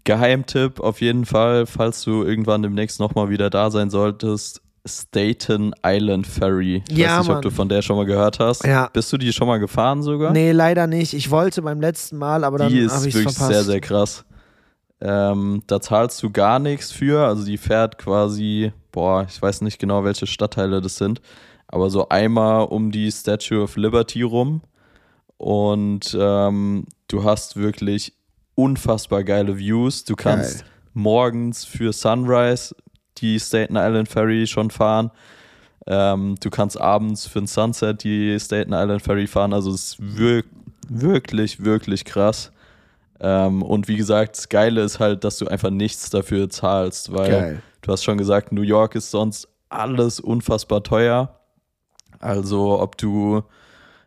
Geheimtipp auf jeden Fall, falls du irgendwann demnächst nochmal wieder da sein solltest. Staten Island Ferry. Ich Ja, weiß nicht, Mann. ob du von der schon mal gehört hast. Ja. Bist du die schon mal gefahren sogar? Nee, leider nicht. Ich wollte beim letzten Mal, aber dann die habe ist ich es wirklich verpasst. sehr, sehr krass. Ähm, da zahlst du gar nichts für. Also die fährt quasi, boah, ich weiß nicht genau, welche Stadtteile das sind, aber so einmal um die Statue of Liberty rum. Und ähm, du hast wirklich unfassbar geile Views. Du kannst Geil. morgens für Sunrise die Staten Island Ferry schon fahren. Ähm, du kannst abends für den Sunset die Staten Island Ferry fahren. Also es ist wir wirklich, wirklich krass. Ähm, und wie gesagt, das Geile ist halt, dass du einfach nichts dafür zahlst, weil Geil. du hast schon gesagt, New York ist sonst alles unfassbar teuer. Also ob du,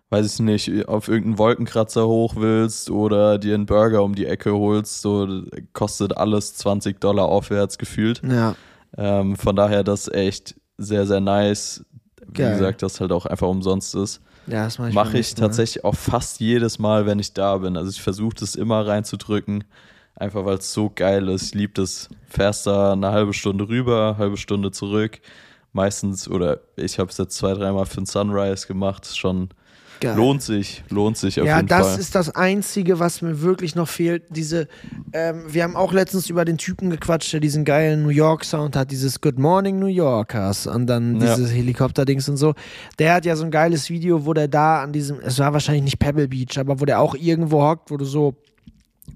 weiß ich nicht, auf irgendeinen Wolkenkratzer hoch willst oder dir einen Burger um die Ecke holst, so kostet alles 20 Dollar aufwärts gefühlt. Ja. Ähm, von daher das echt sehr, sehr nice. Wie Geil. gesagt, dass halt auch einfach umsonst ist. Ja, das mache ich, Mache beim ich tatsächlich auch fast jedes Mal, wenn ich da bin. Also ich versuche das immer reinzudrücken, einfach weil es so geil ist. Ich liebe das. Fährst da eine halbe Stunde rüber, halbe Stunde zurück. Meistens, oder ich habe es jetzt zwei, dreimal für den Sunrise gemacht. Schon Geil. lohnt sich, lohnt sich auf ja, jeden das Fall. ist das Einzige, was mir wirklich noch fehlt. Diese, ähm, wir haben auch letztens über den Typen gequatscht, der diesen geilen New York Sound hat, dieses Good Morning New Yorkers und dann Ja. dieses Helikopter-Dings und so. Der hat ja so ein geiles Video, wo der da an diesem, es war wahrscheinlich nicht Pebble Beach, aber wo der auch irgendwo hockt, wo du so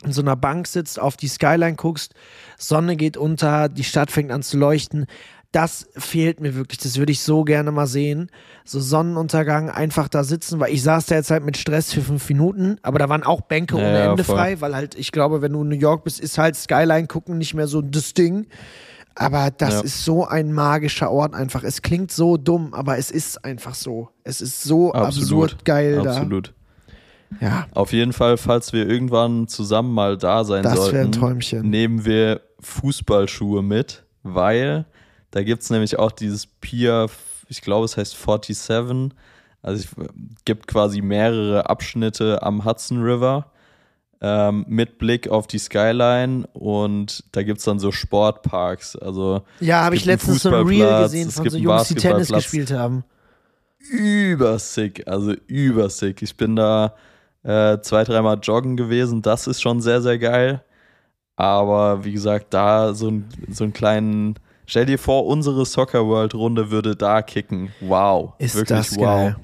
in so einer Bank sitzt, auf die Skyline guckst, Sonne geht unter, die Stadt fängt an zu leuchten. Das fehlt mir wirklich. Das würde ich so gerne mal sehen. So Sonnenuntergang, einfach da sitzen, weil ich saß da jetzt halt mit Stress für fünf Minuten, aber da waren auch Bänke Ja, ohne ja, Ende voll. frei, weil halt, ich glaube, wenn du in New York bist, ist halt Skyline gucken nicht mehr so das Ding. Aber das Ja. ist so ein magischer Ort einfach. Es klingt so dumm, aber es ist einfach so. Es ist so Absolut. absurd geil Absolut. da. Ja, Auf jeden Fall, falls wir irgendwann zusammen mal da sein das sollten, nehmen wir Fußballschuhe mit, weil da gibt es nämlich auch dieses Pier, ich glaube es heißt 47. Also es gibt quasi mehrere Abschnitte am Hudson River ähm, mit Blick auf die Skyline und da gibt es dann so Sportparks. Also Ja, habe ich letztens so ein Reel gesehen es von so Jungs, die Tennis gespielt haben. übersick, also übersick. Ich bin da äh, zwei, dreimal joggen gewesen, das ist schon sehr, sehr geil. Aber wie gesagt, da so, ein, so einen kleinen, stell dir vor, unsere Soccer World Runde würde da kicken. Wow. Ist Wirklich das wow. geil.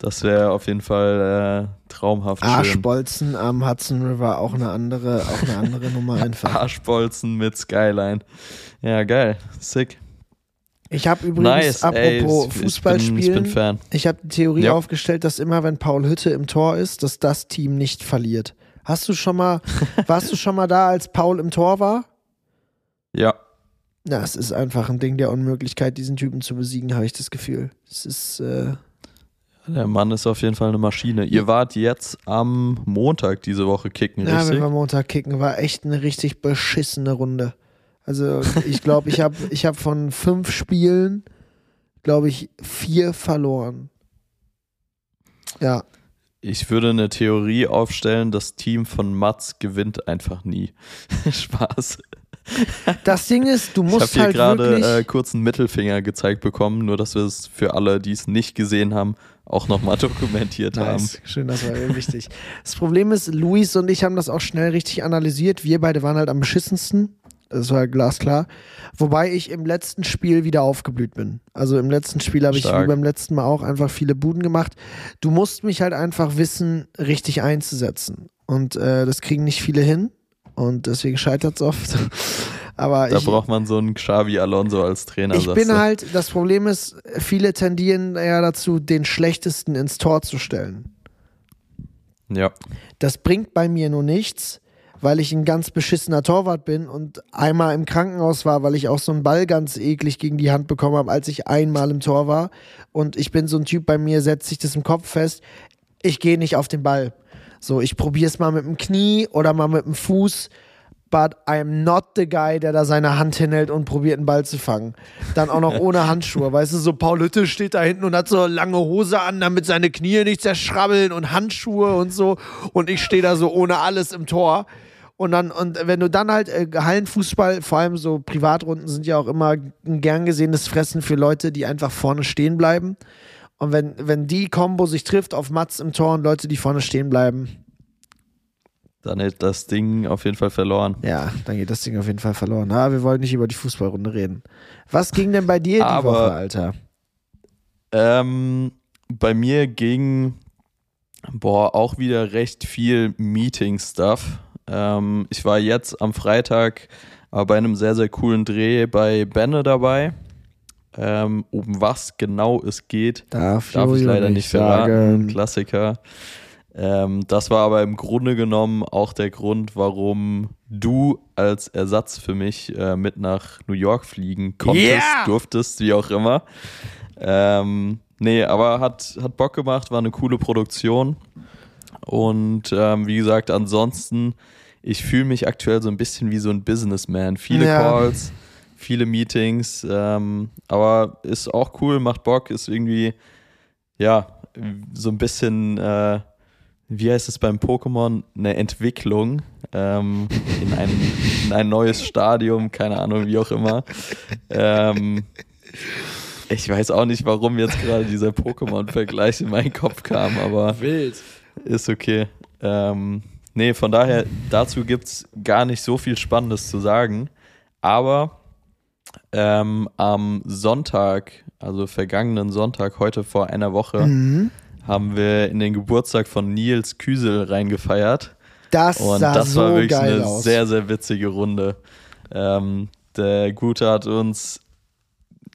Das wäre auf jeden Fall äh, traumhaft schön. Arschbolzen am Hudson River, auch eine andere, auch eine andere Nummer einfach. Arschbolzen mit Skyline. Ja, geil. Sick. Ich habe übrigens, nice. Ey, apropos ich, Fußball ich bin, ich bin Fan. ich habe die Theorie Ja. aufgestellt, dass immer, wenn Paul Hütte im Tor ist, dass das Team nicht verliert. Hast du schon mal, warst du schon mal da, als Paul im Tor war? Ja. Na, es ist einfach ein Ding der Unmöglichkeit, diesen Typen zu besiegen, habe ich das Gefühl. Es ist, äh, Der Mann ist auf jeden Fall eine Maschine. Ihr wart jetzt am Montag diese Woche kicken, Ja, richtig? wenn wir Montag kicken, war echt eine richtig beschissene Runde. Also ich glaube, ich habe ich hab von fünf Spielen, glaube ich, vier verloren. Ja, Ich würde eine Theorie aufstellen, das Team von Mats gewinnt einfach nie. Spaß. Das Ding ist, du Ich habe musst hier halt gerade äh, kurz einen Mittelfinger gezeigt bekommen, nur dass wir es für alle, die es nicht gesehen haben, auch nochmal dokumentiert haben. Nice. Schön, das war mir wichtig. Das Problem ist, Luis und ich haben das auch schnell richtig analysiert. Wir beide waren halt am beschissensten. Das war glasklar. Wobei ich im letzten Spiel wieder aufgeblüht bin. Also im letzten Spiel habe ich wie beim letzten Mal auch einfach viele Buden gemacht. Du musst mich halt einfach wissen, richtig einzusetzen. Und äh, das kriegen nicht viele hin. Und deswegen scheitert es oft. Aber Da ich, braucht man so einen Xavi Alonso als Trainer. ich bin du. halt, das Problem ist, viele tendieren ja dazu, den Schlechtesten ins Tor zu stellen. Ja, Das bringt bei mir nur nichts, weil ich ein ganz beschissener Torwart bin und einmal im Krankenhaus war, weil ich auch so einen Ball ganz eklig gegen die Hand bekommen habe, als ich einmal im Tor war. Und ich bin so ein Typ, bei mir setzt sich das im Kopf fest, ich gehe nicht auf den Ball. So, ich probiere es mal mit dem Knie oder mal mit dem Fuß. But I'm not the guy, der da seine Hand hinhält und probiert, einen Ball zu fangen. Dann auch noch ohne Handschuhe. Weißt du, so Paul Hütte steht da hinten und hat so lange Hose an, damit seine Knie nicht zerschrabbeln und Handschuhe und so. Und ich stehe da so ohne alles im Tor. Und dann, und wenn du dann halt äh, Hallenfußball, vor allem so Privatrunden sind ja auch immer ein gern gesehenes Fressen für Leute, die einfach vorne stehen bleiben. Und wenn, wenn die Combo sich trifft auf Mats im Tor und Leute, die vorne stehen bleiben, dann hätte das Ding auf jeden Fall verloren. Ja, dann geht das Ding auf jeden Fall verloren. Aber wir wollen nicht über die Fußballrunde reden. Was ging denn bei dir die Aber- Woche, Alter? Ähm, bei mir ging, boah, auch wieder recht viel Meeting-Stuff. Ähm, ich war jetzt am Freitag bei einem sehr, sehr coolen Dreh bei Benne dabei. Ähm, um was genau es geht, Darf, darf ich leider nicht verraten. sagen. Klassiker. Ähm, das war aber im Grunde genommen auch der Grund, warum du als Ersatz für mich äh, mit nach New York fliegen konntest, Yeah! durftest, wie auch immer. Ähm, nee, aber hat, hat Bock gemacht, war eine coole Produktion. Und ähm, wie gesagt, ansonsten, ich fühle mich aktuell so ein bisschen wie so ein Businessman. Viele Ja. Calls, viele Meetings, ähm, aber ist auch cool, macht Bock, ist irgendwie, ja, so ein bisschen, äh, wie heißt es beim Pokémon, eine Entwicklung ähm, in, ein, in ein neues Stadium, keine Ahnung, wie auch immer. Ähm, ich weiß auch nicht, warum jetzt gerade dieser Pokémon-Vergleich in meinen Kopf kam, aber Wild. ist okay. Ähm, nee, von daher, dazu gibt es gar nicht so viel Spannendes zu sagen. Aber ähm, am Sonntag, also vergangenen Sonntag, heute vor einer Woche, Mhm. haben wir in den Geburtstag von Nils Küsel reingefeiert. Das Und sah das so war wirklich geil eine aus. sehr, sehr witzige Runde. Ähm, der Gute hat uns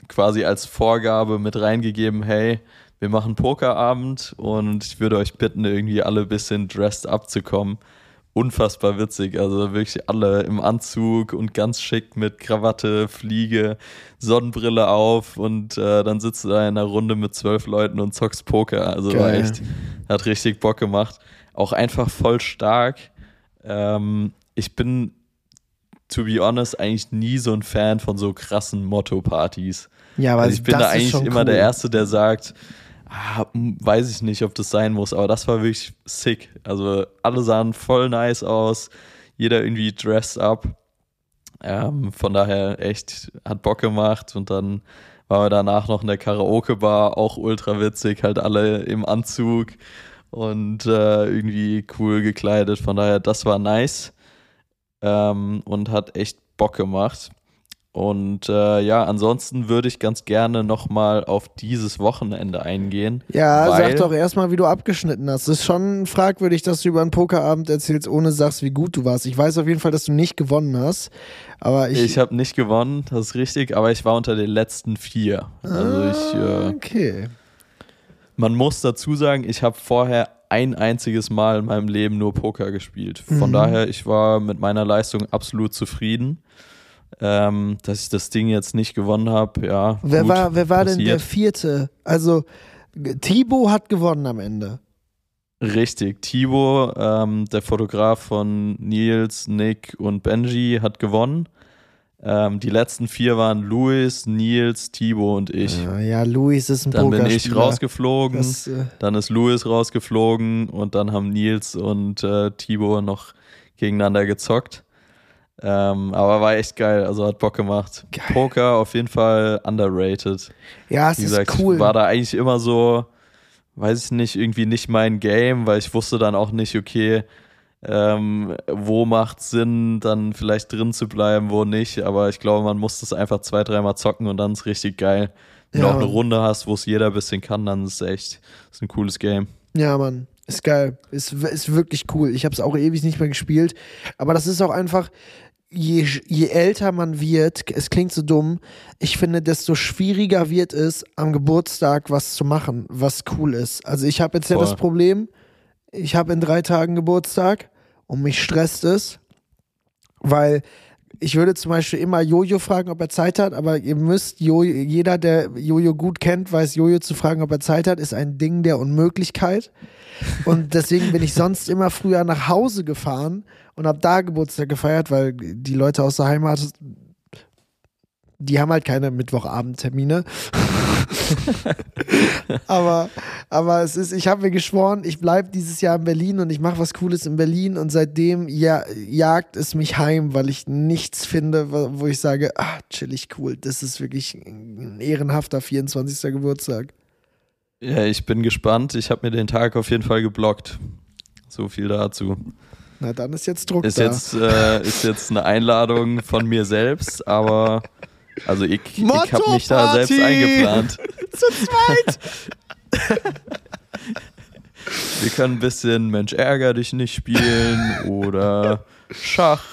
quasi als Vorgabe mit reingegeben, hey, wir machen Pokerabend und ich würde euch bitten, irgendwie alle ein bisschen dressed up zu kommen. Unfassbar witzig, also wirklich alle im Anzug und ganz schick mit Krawatte, Fliege, Sonnenbrille auf und äh, dann sitzt du da in einer Runde mit zwölf Leuten und zockst Poker. Also war Geil. echt, hat richtig Bock gemacht. Auch einfach voll stark. Ähm, ich bin, to be honest, eigentlich nie so ein Fan von so krassen Motto-Partys. ja, aber Also ich bin da eigentlich immer cool. der Erste, der sagt, weiß ich nicht, ob das sein muss, aber das war wirklich sick. Also alle sahen voll nice aus, jeder irgendwie dressed up. Ähm, von daher echt, hat Bock gemacht und dann waren wir danach noch in der Karaoke-Bar, auch ultra witzig, halt alle im Anzug und äh, irgendwie cool gekleidet. Von daher, das war nice ähm, und hat echt Bock gemacht. Und äh, ja, ansonsten würde ich ganz gerne nochmal auf dieses Wochenende eingehen. Ja, sag doch erstmal, wie du abgeschnitten hast. Es ist schon fragwürdig, dass du über einen Pokerabend erzählst, ohne sagst, wie gut du warst. Ich weiß auf jeden Fall, dass du nicht gewonnen hast. Aber ich. Ich habe nicht gewonnen, das ist richtig, aber ich war unter den letzten vier. Also ich, Ah, äh, okay. man muss dazu sagen, ich habe vorher ein einziges Mal in meinem Leben nur Poker gespielt. Von Mhm. daher, ich war mit meiner Leistung absolut zufrieden. Ähm, dass ich das Ding jetzt nicht gewonnen habe, ja. Wer gut, war, wer war denn der passiert. vierte? Also, Thibaut hat gewonnen am Ende. Richtig. Thibaut, ähm, der Fotograf von Nils, Nick und Benji, hat gewonnen. Ähm, die letzten vier waren Louis, Nils, Thibaut und ich. Ja, ja, Luis ist ein Dann bin ich rausgeflogen, Das, äh, dann ist Louis rausgeflogen und dann haben Nils und äh, Thibaut noch gegeneinander gezockt. Ähm, aber war echt geil, also hat Bock gemacht. Geil. Poker auf jeden Fall underrated. ja, es Wie ist gesagt, cool. ich war da eigentlich immer so, weiß ich nicht, irgendwie nicht mein Game, weil ich wusste dann auch nicht, okay, ähm, wo macht Sinn, dann vielleicht drin zu bleiben, wo nicht. Aber ich glaube, man muss das einfach zwei, dreimal zocken und dann ist richtig geil. Wenn Ja, du auch eine. Runde hast, wo es jeder ein bisschen kann, dann ist es echt ist ein cooles Game. Ja, Mann. Ist geil. Ist, ist wirklich cool. Ich habe es auch ewig nicht mehr gespielt. Aber das ist auch einfach, je, je älter man wird, es klingt so dumm, ich finde, desto schwieriger wird es, am Geburtstag was zu machen, was cool ist. Also ich habe jetzt ja Voll. das Problem, ich habe in drei Tagen Geburtstag und mich stresst es, weil ich würde zum Beispiel immer Jojo fragen, ob er Zeit hat, aber ihr müsst, Jojo, jeder, der Jojo gut kennt, weiß, Jojo zu fragen, ob er Zeit hat, ist ein Ding der Unmöglichkeit. Und deswegen bin ich sonst immer früher nach Hause gefahren und habe da Geburtstag gefeiert, weil die Leute aus der Heimat, die haben halt keine Mittwochabendtermine. aber, aber es ist, ich habe mir geschworen, ich bleibe dieses Jahr in Berlin und ich mache was Cooles in Berlin und seitdem ja, jagt es mich heim, weil ich nichts finde, wo ich sage, ah, chillig cool, das ist wirklich ein ehrenhafter 24. Geburtstag. Ja, ich bin gespannt. Ich habe mir den Tag auf jeden Fall geblockt. So viel dazu. Na, dann ist jetzt Druck Ist da. jetzt, äh, ist jetzt eine Einladung von mir selbst, aber also ich, ich habe mich da selbst eingeplant. Zu zweit. Wir können ein bisschen Mensch ärger dich nicht spielen oder Schach.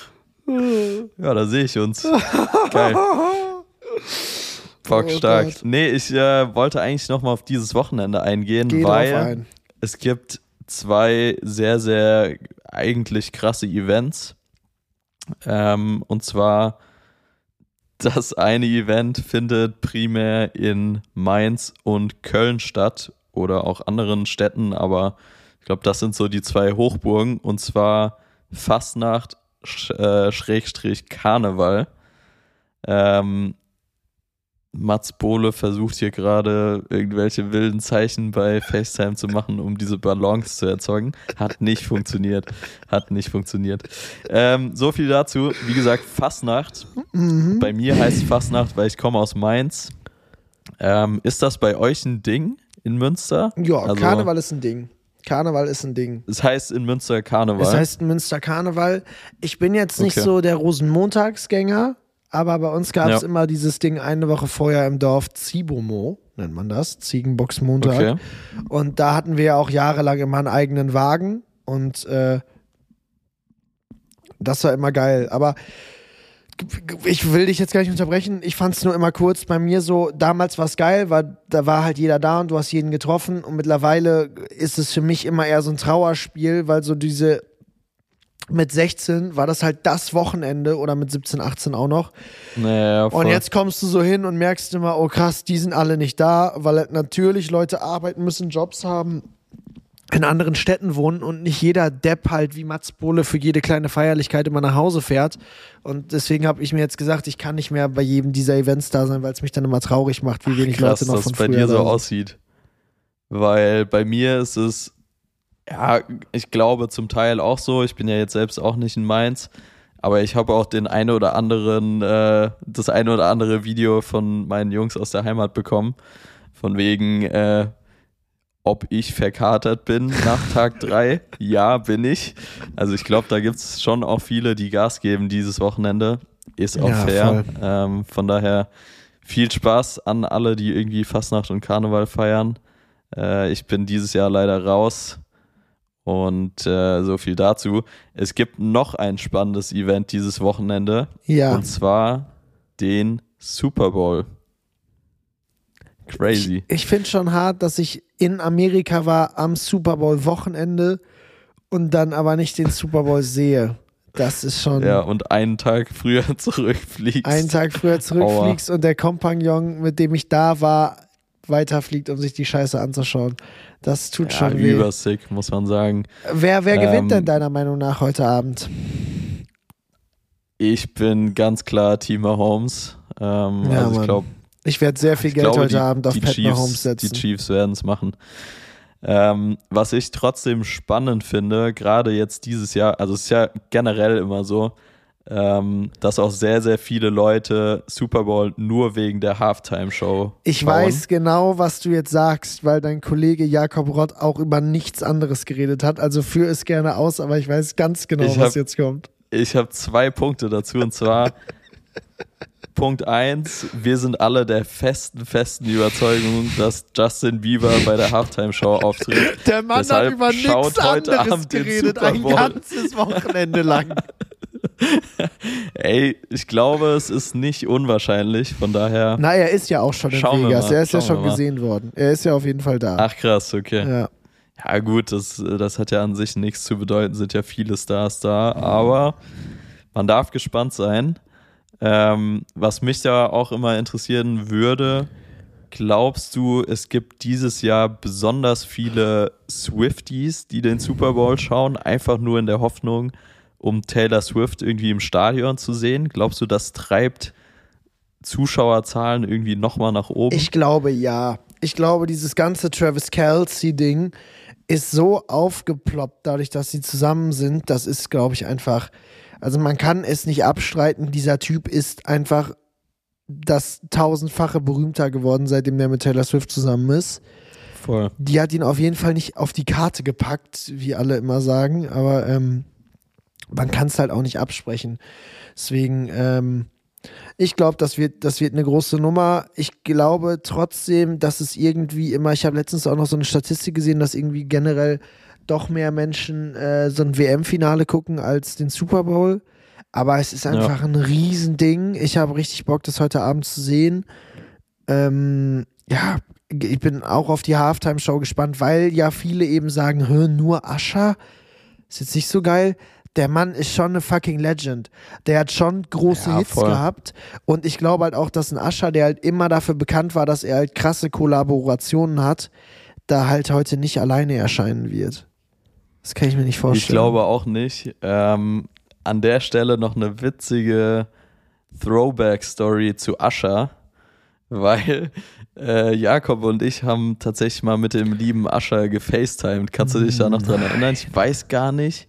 Ja, da sehe ich uns. Geil. Bock Oh stark. Gott. nee, ich äh, wollte eigentlich nochmal auf dieses Wochenende eingehen, Geh weil ein. es gibt zwei sehr, sehr eigentlich krasse Events. Ähm, und zwar das eine Event findet primär in Mainz und Köln statt oder auch anderen Städten, aber ich glaube, das sind so die zwei Hochburgen und zwar Fastnacht äh, Schrägstrich Karneval. Ähm, Mats Bohle versucht hier gerade irgendwelche wilden Zeichen bei FaceTime zu machen, um diese Balance zu erzeugen. Hat nicht funktioniert. Hat nicht funktioniert. Ähm, so viel dazu. Wie gesagt, Fastnacht. Mhm. Bei mir heißt Fastnacht, weil ich komme aus Mainz. Ähm, ist das bei euch ein Ding in Münster? Ja, Also, Karneval ist ein Ding. Karneval ist ein Ding. Es heißt in Münster Karneval. Es heißt Münster Karneval. Ich bin jetzt nicht Okay. so der Rosenmontagsgänger, aber bei uns gab es Ja. immer dieses Ding eine Woche vorher im Dorf Zibomo, nennt man das, Ziegenboxmontag. okay. Und da hatten wir ja auch jahrelang immer einen eigenen Wagen und äh, das war immer geil. Aber ich will dich jetzt gar nicht unterbrechen. Ich fand es nur immer kurz bei mir so, damals war es geil, weil da war halt jeder da und du hast jeden getroffen. Und mittlerweile ist es für mich immer eher so ein Trauerspiel, weil so diese mit 16 war das halt das Wochenende oder mit 17, 18 auch noch. Naja, voll. Und jetzt kommst du so hin und merkst immer, oh krass, die sind alle nicht da, weil halt natürlich Leute arbeiten müssen, Jobs haben, in anderen Städten wohnen und nicht jeder Depp halt wie Mats Bohle für jede kleine Feierlichkeit immer nach Hause fährt. Und deswegen habe ich mir jetzt gesagt, ich kann nicht mehr bei jedem dieser Events da sein, weil es mich dann immer traurig macht, wie wenig krass, Leute noch dass von bei früher dir so sind. aussieht. Weil bei mir ist es, ja, ich glaube zum Teil auch so. Ich bin ja jetzt selbst auch nicht in Mainz, aber ich habe auch den eine oder anderen, äh, das eine oder andere Video von meinen Jungs aus der Heimat bekommen. Von wegen, äh, ob ich verkatert bin nach Tag drei. Ja, bin ich. Also ich glaube, da gibt es schon auch viele, die Gas geben dieses Wochenende. Ist auch Ja, fair. Ähm, von daher viel Spaß an alle, die irgendwie Fastnacht und Karneval feiern. Äh, ich bin dieses Jahr leider raus. Und äh, so viel dazu. Es gibt noch ein spannendes Event dieses Wochenende. Ja, Und zwar den Super Bowl. Crazy. ich, ich finde schon hart, dass ich in Amerika war am Super Bowl Wochenende und dann aber nicht den Super Bowl sehe. Das ist schon Ja, und einen Tag früher zurückfliegst. einen Tag früher zurückfliegst und der Kompagnon, mit dem ich da war, weiterfliegt, um sich die Scheiße anzuschauen. Das tut ja, schon weh. übersick, muss man sagen. Wer, wer gewinnt Ähm, denn deiner Meinung nach heute Abend? Ich bin ganz klar Team Mahomes. Ähm, Ja, also ich glaube, Ich werde sehr viel Geld glaube, heute die, Abend auf die Pat Chiefs, Mahomes setzen. Die Chiefs werden es machen. Ähm, was ich trotzdem spannend finde, gerade jetzt dieses Jahr, also es ist ja generell immer so, ähm, dass auch sehr, sehr viele Leute Super Bowl nur wegen der Halftime-Show Ich schauen. weiß genau, was du jetzt sagst, weil dein Kollege Jakob Rott auch über nichts anderes geredet hat. Also führ es gerne aus, aber ich weiß ganz genau, Ich was hab- jetzt kommt. Ich habe zwei Punkte dazu und zwar Punkt eins: wir sind alle der festen, festen Überzeugung, dass Justin Bieber bei der Halftime-Show auftritt. Der Mann Deshalb hat über nichts anderes geredet, ein ganzes Wochenende lang. Ey, ich glaube, es ist nicht unwahrscheinlich, von daher. Na, er ist ja auch schon in Schauen Vegas. Er ist ja schauen schon wir mal. gesehen worden. Er ist ja auf jeden Fall da. Ach krass, okay. Ja. Ja, gut, das, das hat ja an sich nichts zu bedeuten, sind ja viele Stars da, aber man darf gespannt sein. Ähm, was mich da auch immer interessieren würde, glaubst du, es gibt dieses Jahr besonders viele Swifties, die den Super Bowl schauen, einfach nur in der Hoffnung, um Taylor Swift irgendwie im Stadion zu sehen? Glaubst du, das treibt Zuschauerzahlen irgendwie nochmal nach oben? Ich glaube ja. Ich glaube, dieses ganze Travis Kelsey-Ding ist so aufgeploppt, dadurch, dass sie zusammen sind. Das ist, glaube ich, einfach. Also man kann es nicht abstreiten. Dieser Typ ist einfach das tausendfache berühmter geworden, seitdem der mit Taylor Swift zusammen ist. Voll. Die hat ihn auf jeden Fall nicht auf die Karte gepackt, wie alle immer sagen. Aber ähm, man kann es halt auch nicht absprechen. Deswegen, ähm, ich glaube, das wird, das wird eine große Nummer. Ich glaube trotzdem, dass es irgendwie immer, ich habe letztens auch noch so eine Statistik gesehen, dass irgendwie generell doch mehr Menschen äh, so ein WM-Finale gucken als den Super Bowl. Aber es ist einfach ja. ein Riesending. Ich habe richtig Bock, das heute Abend zu sehen. Ähm, ja, ich bin auch auf die Halftime-Show gespannt, weil ja viele eben sagen, nur Ascher. Ist jetzt nicht so geil der Mann ist schon eine fucking Legend. Der hat schon große ja, Hits voll. gehabt. Und ich glaube halt auch, dass ein Ascher, der halt immer dafür bekannt war, dass er halt krasse Kollaborationen hat, da halt heute nicht alleine erscheinen wird. Das kann ich mir nicht vorstellen. Ich glaube auch nicht. Ähm, an der Stelle noch eine witzige Throwback-Story zu Ascher, weil äh, Jakob und ich haben tatsächlich mal mit dem lieben Ascher gefacetimed. Kannst du dich da noch dran erinnern? Ich weiß gar nicht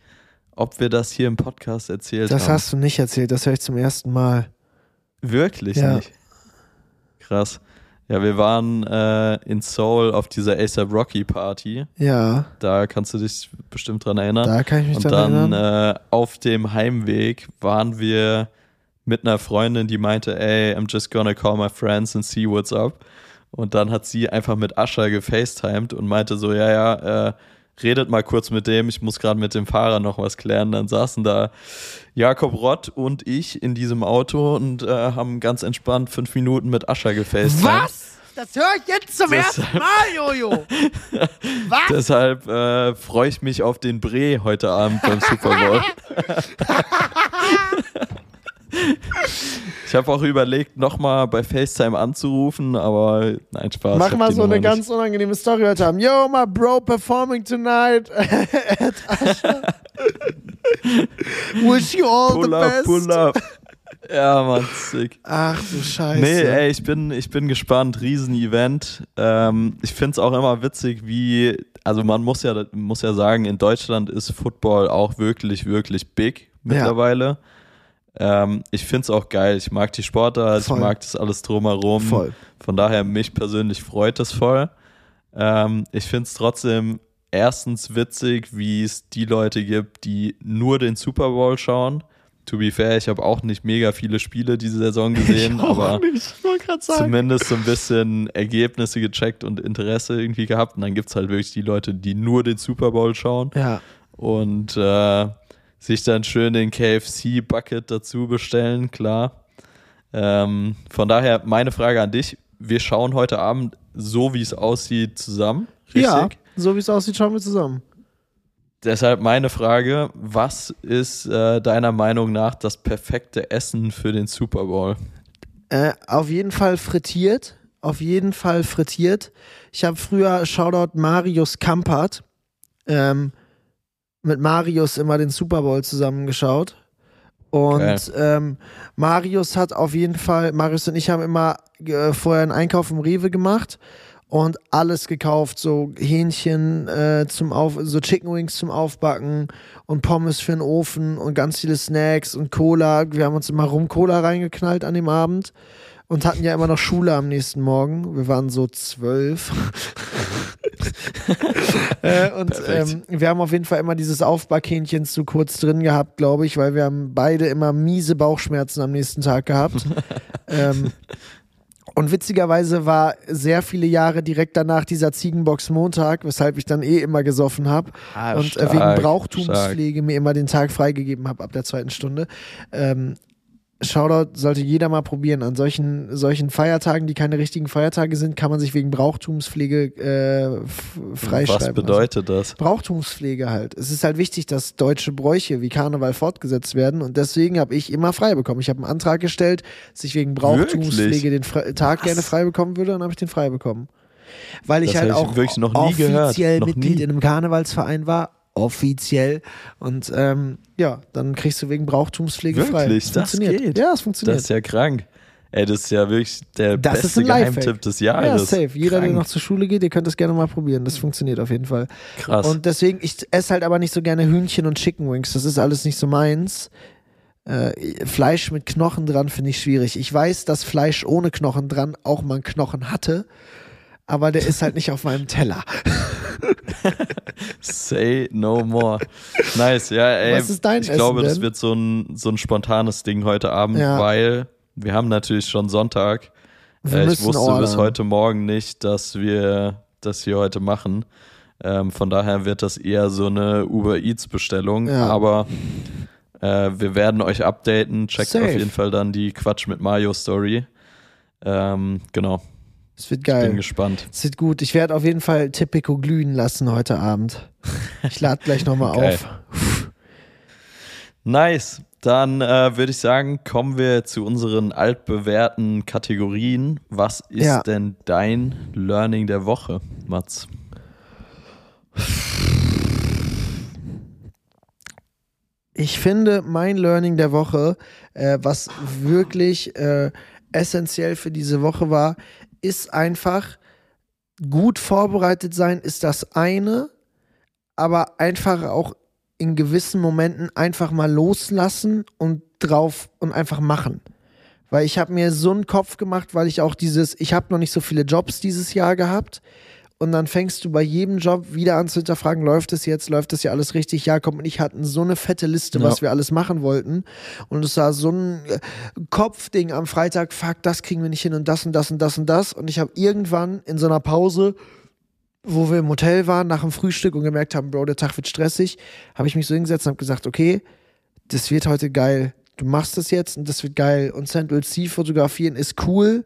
ob wir das hier im Podcast erzählt das haben. Das hast du nicht erzählt, das höre ich zum ersten Mal. Wirklich ja. nicht? Krass. Ja, wir waren äh, in Seoul auf dieser ASAP Rocky Party. Ja. Da kannst du dich bestimmt dran erinnern. Da kann ich mich Und dran dann erinnern. Äh, auf dem Heimweg waren wir mit einer Freundin, die meinte, ey, I'm just gonna call my friends and see what's up. Und dann hat sie einfach mit Ascher gefacetimed und meinte so, ja, ja, äh, redet mal kurz mit dem, ich muss gerade mit dem Fahrer noch was klären. Dann saßen da Jakob Rott und ich in diesem Auto und äh, haben ganz entspannt fünf Minuten mit Ascher gefacetimed. Was? Das höre ich jetzt zum Deshalb, ersten Mal, Jojo. Was? Deshalb äh, freue ich mich auf den Bre heute Abend beim Super Bowl. Ich habe auch überlegt, nochmal bei FaceTime anzurufen, aber nein, Spaß. Mach mal so eine ganz unangenehme Story heute haben. Yo, my bro performing tonight at Asha. Wish you all pull the up, best. Pull up. Ja, Mann, sick. Ach du Scheiße. Nee, ey, ich bin, ich bin gespannt. Riesen-Event. Ähm, ich finde es auch immer witzig, wie, also man muss ja, muss ja sagen, in Deutschland ist Football auch wirklich, wirklich big mittlerweile. Ja. Ähm, ich finde es auch geil. Ich mag die Sportart, voll. ich mag das alles drumherum. Voll. Von daher, mich persönlich freut es voll. Ähm, ich finde es trotzdem erstens witzig, wie es die Leute gibt, die nur den Super Bowl schauen. To be fair, ich habe auch nicht mega viele Spiele diese Saison gesehen, aber zumindest so ein bisschen Ergebnisse gecheckt und Interesse irgendwie gehabt. Und dann gibt es halt wirklich die Leute, die nur den Super Bowl schauen. Ja. Und äh, sich dann schön den KFC-Bucket dazu bestellen, klar. Ähm, von daher meine Frage an dich. Wir schauen heute Abend, so wie es aussieht, zusammen. Richtig? Ja, so wie es aussieht, schauen wir zusammen. Deshalb meine Frage, was ist äh, deiner Meinung nach das perfekte Essen für den Super Bowl? Äh, auf jeden Fall frittiert. Auf jeden Fall frittiert. Ich habe früher, Shoutout Marius Kampert, ähm, mit Marius immer den Super Bowl zusammengeschaut. Und ähm, Marius hat auf jeden Fall, Marius und ich haben immer äh, vorher einen Einkauf im Rewe gemacht und alles gekauft, so Hähnchen äh, zum Auf, so Chicken Wings zum Aufbacken und Pommes für den Ofen und ganz viele Snacks und Cola. Wir haben uns immer rum Cola reingeknallt an dem Abend und hatten ja immer noch Schule am nächsten Morgen. Wir waren so zwölf. äh, und ähm, wir haben auf jeden Fall immer dieses Aufbackhähnchen zu kurz drin gehabt, glaube ich, weil wir haben beide immer miese Bauchschmerzen am nächsten Tag gehabt. ähm, und witzigerweise war sehr viele Jahre direkt danach dieser Ziegenbox Montag, weshalb ich dann eh immer gesoffen habe ah, und stark, äh, wegen Brauchtumspflege stark. mir immer den Tag freigegeben habe ab der zweiten Stunde. Ähm, Shoutout sollte jeder mal probieren. An solchen, solchen Feiertagen, die keine richtigen Feiertage sind, kann man sich wegen Brauchtumspflege äh, freischreiben. Was bedeutet also, das? Brauchtumspflege halt. Es ist halt wichtig, dass deutsche Bräuche wie Karneval fortgesetzt werden und deswegen habe ich immer frei bekommen. Ich habe einen Antrag gestellt, dass ich wegen Brauchtumspflege Wirklich? den Tag Was? gerne frei bekommen würde und habe ich den frei bekommen. Weil ich das halt auch ich noch nie offiziell gehört. Mitglied nie. in einem Karnevalsverein war offiziell. Und ähm, ja, dann kriegst du wegen Brauchtumspflege wirklich? frei. Das, funktioniert. Geht. Ja, es funktioniert. Das ist ja krank. Ey, das ist ja wirklich der das beste Geheimtipp des Jahres. Ja, safe. Jeder, krank. der noch zur Schule geht, ihr könnt das gerne mal probieren. Das funktioniert auf jeden Fall. Krass. Und deswegen, ich esse halt aber nicht so gerne Hühnchen und Chicken Wings. Das ist alles nicht so meins. Äh, Fleisch mit Knochen dran finde ich schwierig. Ich weiß, dass Fleisch ohne Knochen dran auch mal einen Knochen hatte, aber der ist halt nicht auf meinem Teller. Say no more. Nice, ja, ey. Was ist dein ich Essen glaube, das denn? wird so ein, so ein spontanes Ding heute Abend, Ja. weil wir haben natürlich schon Sonntag. Wir Äh, ich wusste bis ordern. heute Morgen nicht, dass wir das hier heute machen. Ähm, von daher wird das eher so eine Uber Eats Bestellung. Ja. Aber äh, wir werden euch updaten. Checkt Safe. auf jeden Fall dann die Quatsch mit Mario Story. Ähm, genau. Es wird Ich bin geil. gespannt. Es wird gut. Ich werde auf jeden Fall Tipico glühen lassen heute Abend. Ich lade gleich nochmal Geil. auf. Nice. Dann äh, würde ich sagen, kommen wir zu unseren altbewährten Kategorien. Was ist Ja. denn dein Learning der Woche, Mats? Ich finde, mein Learning der Woche, äh, was wirklich äh, essentiell für diese Woche war, ist einfach gut vorbereitet sein, ist das eine, aber einfach auch in gewissen Momenten einfach mal loslassen und drauf und einfach machen. Weil ich habe mir so einen Kopf gemacht, weil ich auch dieses, ich habe noch nicht so viele Jobs dieses Jahr gehabt. Und dann fängst du bei jedem Job wieder an zu hinterfragen, läuft es jetzt, läuft das ja alles richtig? Jakob und ich hatten so eine fette Liste, Ja. was wir alles machen wollten. Und es war so ein äh, Kopfding am Freitag, fuck, das kriegen wir nicht hin und das und das und das und das. Und ich habe irgendwann in so einer Pause, wo wir im Hotel waren, nach dem Frühstück und gemerkt haben, Bro, der Tag wird stressig, habe ich mich so hingesetzt und habe gesagt, okay, das wird heute geil. Du machst das jetzt und das wird geil. Und Central C fotografieren ist cool,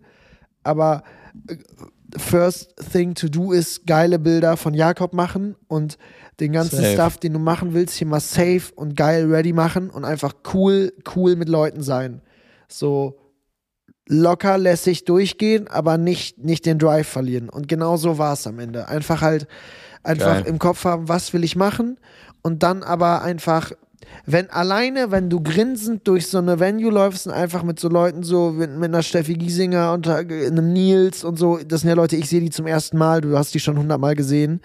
aber äh, first thing to do ist geile Bilder von Jakob machen und den ganzen Safe. Stuff, den du machen willst, hier mal safe und geil ready machen und einfach cool, cool mit Leuten sein. So locker lässig durchgehen, aber nicht, nicht den Drive verlieren. Und genau so war es am Ende. Einfach halt, einfach Geil. im Kopf haben, was will ich machen und dann aber einfach wenn alleine, wenn du grinsend durch so eine Venue läufst und einfach mit so Leuten so, mit, mit einer Steffi Giesinger und äh, einem Nils und so, das sind ja Leute, ich sehe die zum ersten Mal, du hast die schon hundertmal gesehen.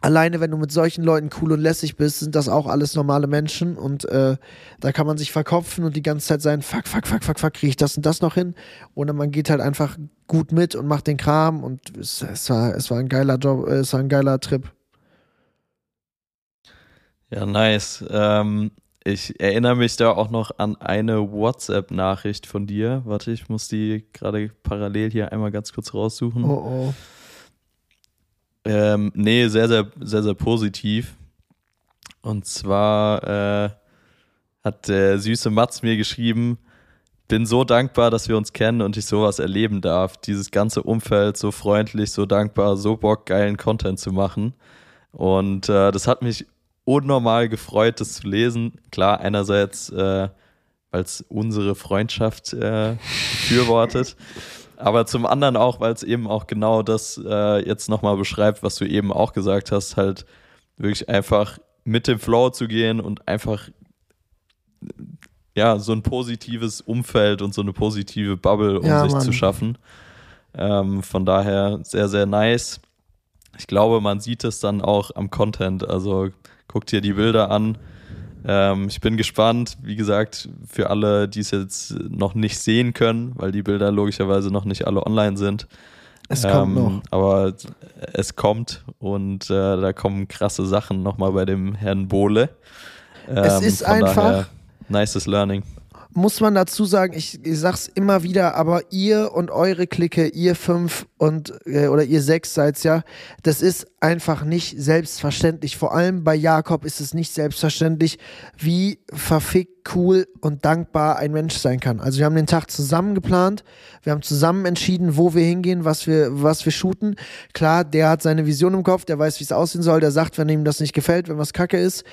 Alleine, wenn du mit solchen Leuten cool und lässig bist, sind das auch alles normale Menschen und äh, da kann man sich verkopfen und die ganze Zeit sein, fuck, fuck, fuck, fuck, fuck, kriege ich das und das noch hin? Oder man geht halt einfach gut mit und macht den Kram und es, es, war, es war ein geiler Job, äh, es war ein geiler Trip. Ja, nice. Ähm, ich erinnere mich da auch noch an eine WhatsApp-Nachricht von dir. Warte, ich muss die gerade parallel hier einmal ganz kurz raussuchen. Oh oh. Ähm, nee, sehr, sehr, sehr, sehr positiv. Und zwar äh, hat der süße Mats mir geschrieben, bin so dankbar, dass wir uns kennen und ich sowas erleben darf. Dieses ganze Umfeld so freundlich, so dankbar, so Bock, geilen Content zu machen. Und äh, das hat mich unnormal gefreut, das zu lesen. Klar, einerseits, äh, weil es unsere Freundschaft äh, befürwortet, aber zum anderen auch, weil es eben auch genau das äh, jetzt nochmal beschreibt, was du eben auch gesagt hast, halt wirklich einfach mit dem Flow zu gehen und einfach ja, so ein positives Umfeld und so eine positive Bubble um Ja, sich Mann. zu schaffen. Ähm, von daher sehr, sehr nice. Ich glaube, man sieht es dann auch am Content. Also guckt dir die Bilder an. Ähm, ich bin gespannt, wie gesagt, für alle, die es jetzt noch nicht sehen können, weil die Bilder logischerweise noch nicht alle online sind. Es kommt Ähm, noch. Aber es kommt und äh, da kommen krasse Sachen nochmal bei dem Herrn Bohle. Es Ähm, ist von einfach- Daher, nices Learning. Muss man dazu sagen, ich, ich sag's immer wieder, aber ihr und eure Clique, ihr fünf und äh, oder ihr sechs seid's ja, das ist einfach nicht selbstverständlich. Vor allem bei Jakob ist es nicht selbstverständlich, wie verfickt cool und dankbar ein Mensch sein kann. Also wir haben den Tag zusammen geplant, wir haben zusammen entschieden, wo wir hingehen, was wir, was wir shooten. Klar, der hat seine Vision im Kopf, der weiß, wie es aussehen soll, der sagt, wenn ihm das nicht gefällt, wenn was kacke ist.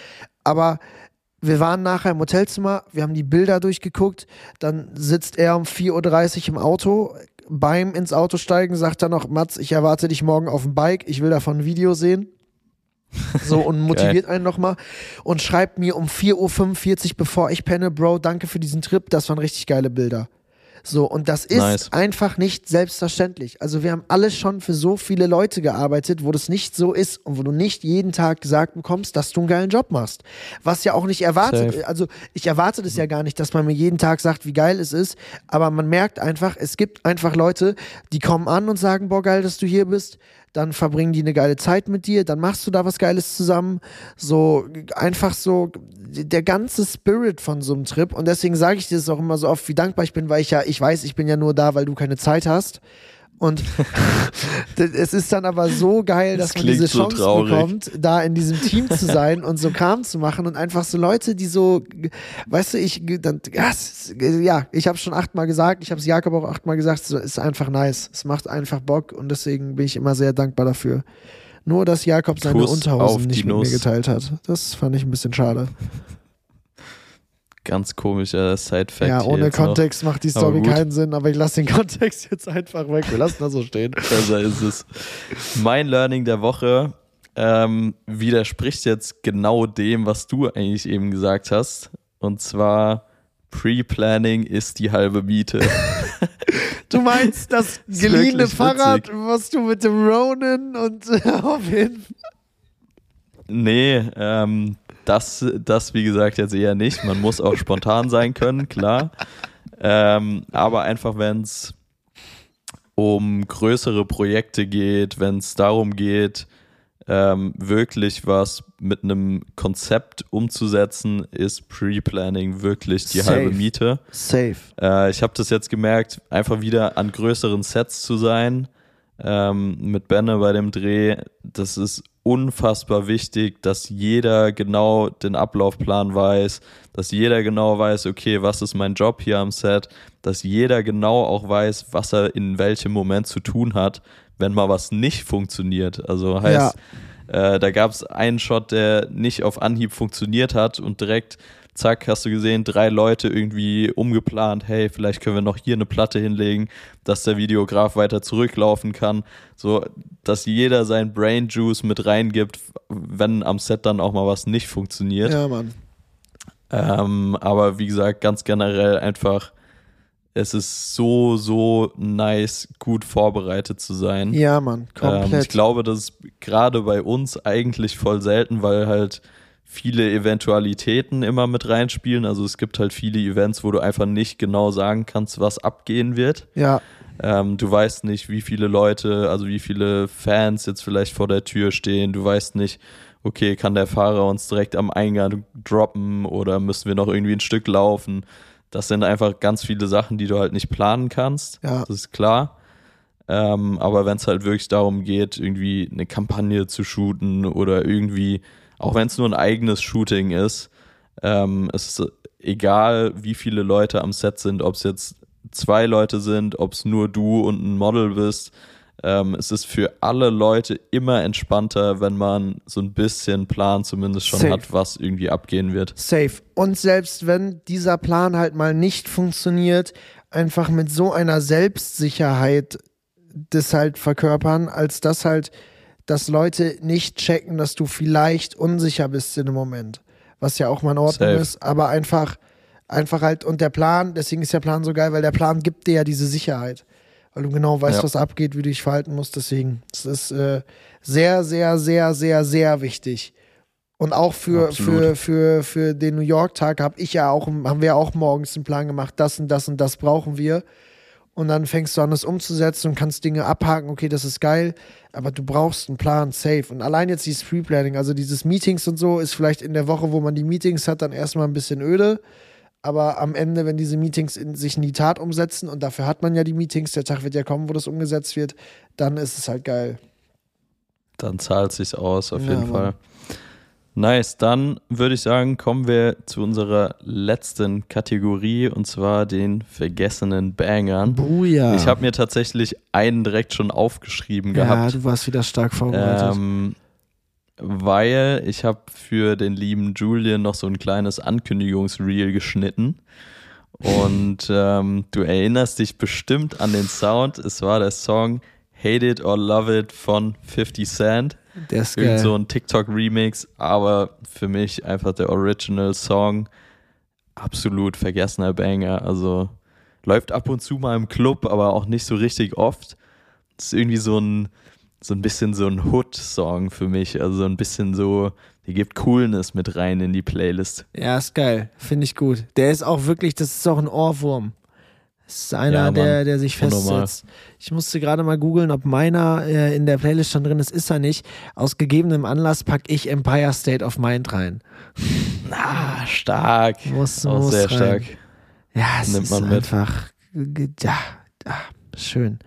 Aber wir waren nachher im Hotelzimmer, wir haben die Bilder durchgeguckt, dann sitzt er um 4.30 Uhr im Auto. Beim ins Auto steigen sagt er noch, Mats, ich erwarte dich morgen auf dem Bike, ich will davon ein Video sehen. So und motiviert einen nochmal und schreibt mir um 4.45 Uhr, bevor ich penne, Bro, danke für diesen Trip, das waren richtig geile Bilder. So, und das ist Nice. einfach nicht selbstverständlich. Also wir haben alle schon für so viele Leute gearbeitet, wo das nicht so ist und wo du nicht jeden Tag gesagt bekommst, dass du einen geilen Job machst. Was ja auch nicht erwartet, Safe. also ich erwarte das ja gar nicht, dass man mir jeden Tag sagt, wie geil es ist, aber man merkt einfach, es gibt einfach Leute, die kommen an und sagen, boah, geil, dass du hier bist. Dann verbringen die eine geile Zeit mit dir, dann machst du da was Geiles zusammen. So einfach so der ganze Spirit von so einem Trip. Und deswegen sage ich dir das auch immer so oft, wie dankbar ich bin, weil ich ja, ich weiß, ich bin ja nur da, weil du keine Zeit hast. Und es ist dann aber so geil, dass Das man diese so Chance traurig. bekommt, da in diesem Team zu sein und so Kram zu machen und einfach so Leute, die so, weißt du, ich, dann, ja, ich habe schon achtmal gesagt, ich habe es Jakob auch achtmal gesagt, es ist einfach nice. Es macht einfach Bock und deswegen bin ich immer sehr dankbar dafür. Nur, dass Jakob seine Kuss Unterhosen nicht mit mir geteilt hat. Das fand ich ein bisschen schade. Ganz komischer Side-Fact. ja, ohne jetzt noch. Kontext macht die Story keinen Sinn, aber ich lasse den Kontext jetzt einfach weg. Wir lassen das so stehen. Besser ist es. Mein Learning der Woche ähm, widerspricht jetzt genau dem, was du eigentlich eben gesagt hast. Und zwar, Pre-Planning ist die halbe Miete. Du meinst das geliehene Fahrrad, was du mit dem Ronin und äh, auf jeden nee, ähm, das, das wie gesagt jetzt eher nicht. Man muss auch spontan sein können, klar. Ähm, aber einfach, wenn es um größere Projekte geht, wenn es darum geht, ähm, wirklich was mit einem Konzept umzusetzen, ist Pre-Planning wirklich die Safe. halbe Miete. Safe. Äh, ich habe das jetzt gemerkt, einfach wieder an größeren Sets zu sein. Ähm, mit Benne bei dem Dreh, das ist unfassbar wichtig, dass jeder genau den Ablaufplan weiß, dass jeder genau weiß, okay, was ist mein Job hier am Set, dass jeder genau auch weiß, was er in welchem Moment zu tun hat, wenn mal was nicht funktioniert. Also heißt, äh, da gab es einen Shot, der nicht auf Anhieb funktioniert hat und direkt, zack, hast du gesehen, drei Leute irgendwie umgeplant, hey, vielleicht können wir noch hier eine Platte hinlegen, dass der Videograf weiter zurücklaufen kann. So, dass jeder sein Brain Juice mit reingibt, wenn am Set dann auch mal was nicht funktioniert. Ja, Mann. Ähm, aber wie gesagt, ganz generell einfach, es ist so, so nice, gut vorbereitet zu sein. Ja, Mann. Komplett. Ähm, ich glaube, das ist gerade bei uns eigentlich voll selten, weil halt viele Eventualitäten immer mit reinspielen. Also es gibt halt viele Events, wo du einfach nicht genau sagen kannst, was abgehen wird. ja, Ähm, du weißt nicht, wie viele Leute, also wie viele Fans jetzt vielleicht vor der Tür stehen. Du weißt nicht, okay, kann der Fahrer uns direkt am Eingang droppen oder müssen wir noch irgendwie ein Stück laufen? Das sind einfach ganz viele Sachen, die du halt nicht planen kannst. Ja. Das ist klar. Ähm, aber wenn es halt wirklich darum geht, irgendwie eine Kampagne zu shooten oder irgendwie, auch wenn es nur ein eigenes Shooting ist, ähm, es ist egal, wie viele Leute am Set sind, ob es jetzt zwei Leute sind, ob es nur du und ein Model bist. Ähm, es ist für alle Leute immer entspannter, wenn man so ein bisschen Plan zumindest schon Safe. hat, was irgendwie abgehen wird. safe. Und selbst wenn dieser Plan halt mal nicht funktioniert, einfach mit so einer Selbstsicherheit das halt verkörpern, als dass halt, dass Leute nicht checken, dass du vielleicht unsicher bist in dem Moment. Was ja auch mal in Ordnung Safe. ist, aber einfach, einfach halt, und der Plan, deswegen ist der Plan so geil, weil der Plan gibt dir ja diese Sicherheit. Weil du genau weißt, Ja. was abgeht, wie du dich verhalten musst. Deswegen, es ist äh, sehr, sehr, sehr, sehr, sehr wichtig. Und auch für, Absolut. für, für, für den New York-Tag habe ich ja auch, haben wir auch morgens einen Plan gemacht, das und das und das brauchen wir. Und dann fängst du an, das umzusetzen und kannst Dinge abhaken, okay, das ist geil, aber du brauchst einen Plan, safe. Und allein jetzt dieses Pre-Planning, also dieses Meetings und so, ist vielleicht in der Woche, wo man die Meetings hat, dann erstmal ein bisschen öde. Aber am Ende, wenn diese Meetings in, sich in die Tat umsetzen, und dafür hat man ja die Meetings, der Tag wird ja kommen, wo das umgesetzt wird, dann ist es halt geil. Dann zahlt sich aus, auf Ja, jeden Mann. Fall. Nice, dann würde ich sagen, kommen wir zu unserer letzten Kategorie und zwar den vergessenen Bangern. Buja. Ich habe mir tatsächlich einen direkt schon aufgeschrieben ja, gehabt. du warst wieder stark vorbereitet. Ähm, weil ich habe für den lieben Julian noch so ein kleines Ankündigungsreel geschnitten. Und ähm, du erinnerst dich bestimmt an den Sound. Es war der Song Hate It or Love It von 50 Cent. Der ist Irgend geil. so ein TikTok-Remix, aber für mich einfach der Original-Song. Absolut vergessener Banger. Also läuft ab und zu mal im Club, aber auch nicht so richtig oft. Das ist irgendwie so ein, so ein bisschen so ein Hood-Song für mich. Also so ein bisschen so, die gibt Coolness mit rein in die Playlist. Ja, ist geil. Finde ich gut. Der ist auch wirklich, das ist auch ein Ohrwurm. Das ist einer, Ja, der, der sich festsetzt. Ich musste gerade mal googeln, ob meiner äh, in der Playlist schon drin ist. Ist er nicht. Aus gegebenem Anlass packe ich Empire State of Mind rein. Ah, stark. Muss, Auch muss sehr rein. stark. Ja, es Nimmt ist man mit. einfach, ja, ja, schön.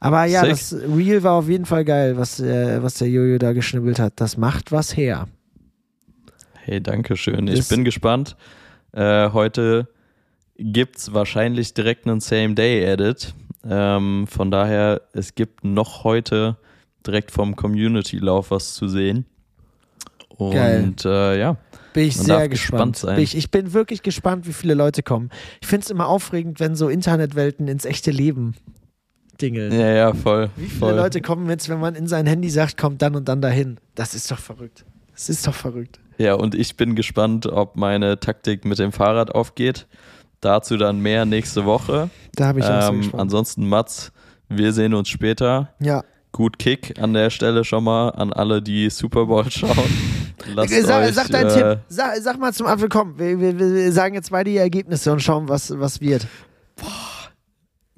Aber ja, Sick. das Reel war auf jeden Fall geil, was, äh, was der Jojo da geschnibbelt hat. Das macht was her. Hey, danke schön. Ich Das- bin gespannt. Äh, heute gibt's wahrscheinlich direkt einen Same-Day-Edit. Ähm, von daher, es gibt noch heute direkt vom Community-Lauf was zu sehen. Und. Äh, ja, Bin ich Man sehr gespannt. gespannt sein. Bin ich, ich bin wirklich gespannt, wie viele Leute kommen. Ich finde es immer aufregend, wenn so Internetwelten ins echte Leben dingeln. ja, ja, voll. Wie viele voll. Leute kommen jetzt, wenn man in sein Handy sagt, kommt dann und dann dahin? Das ist doch verrückt. Das ist doch verrückt. Ja, und ich bin gespannt, ob meine Taktik mit dem Fahrrad aufgeht. Dazu dann mehr nächste Woche. Da habe ich auch Ähm, ansonsten, Mats, wir sehen uns später. Ja. Gut Kick an der Stelle schon mal an alle, die Super Bowl schauen. Lasst Sag, euch, sag deinen äh, Tipp. Sag, sag mal zum Apfel, komm. Wir, wir, wir sagen jetzt beide die Ergebnisse und schauen, was, was wird.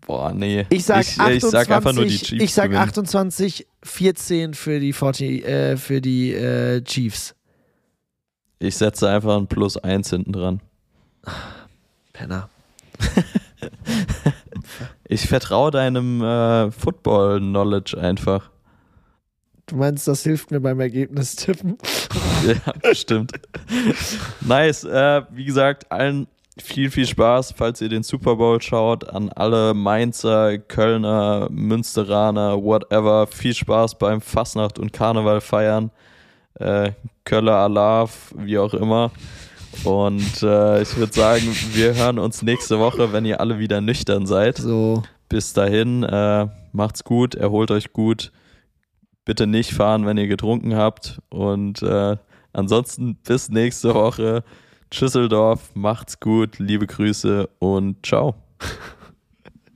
Boah, nee. Ich sag, ich, 28, ich sag einfach nur die Chiefs. Ich sag gewinnen. 28, 14 für die, 40, äh, für die äh, Chiefs. Ich setze einfach ein Plus 1 hinten dran. Penner. Ich vertraue deinem äh, Football-Knowledge einfach. Du meinst, das hilft mir beim Ergebnis tippen? ja, stimmt. nice. Äh, wie gesagt, allen viel, viel Spaß, falls ihr den Super Bowl schaut. An alle Mainzer, Kölner, Münsteraner, whatever. Viel Spaß beim Fastnacht und Karneval feiern. Äh, Köller Alarv, wie auch immer. Und äh, ich würde sagen, wir hören uns nächste Woche, wenn ihr alle wieder nüchtern seid. So. Bis dahin, äh, macht's gut, erholt euch gut. Bitte nicht fahren, wenn ihr getrunken habt. Und äh, ansonsten bis nächste Woche. Tschüsseldorf, macht's gut, liebe Grüße und ciao.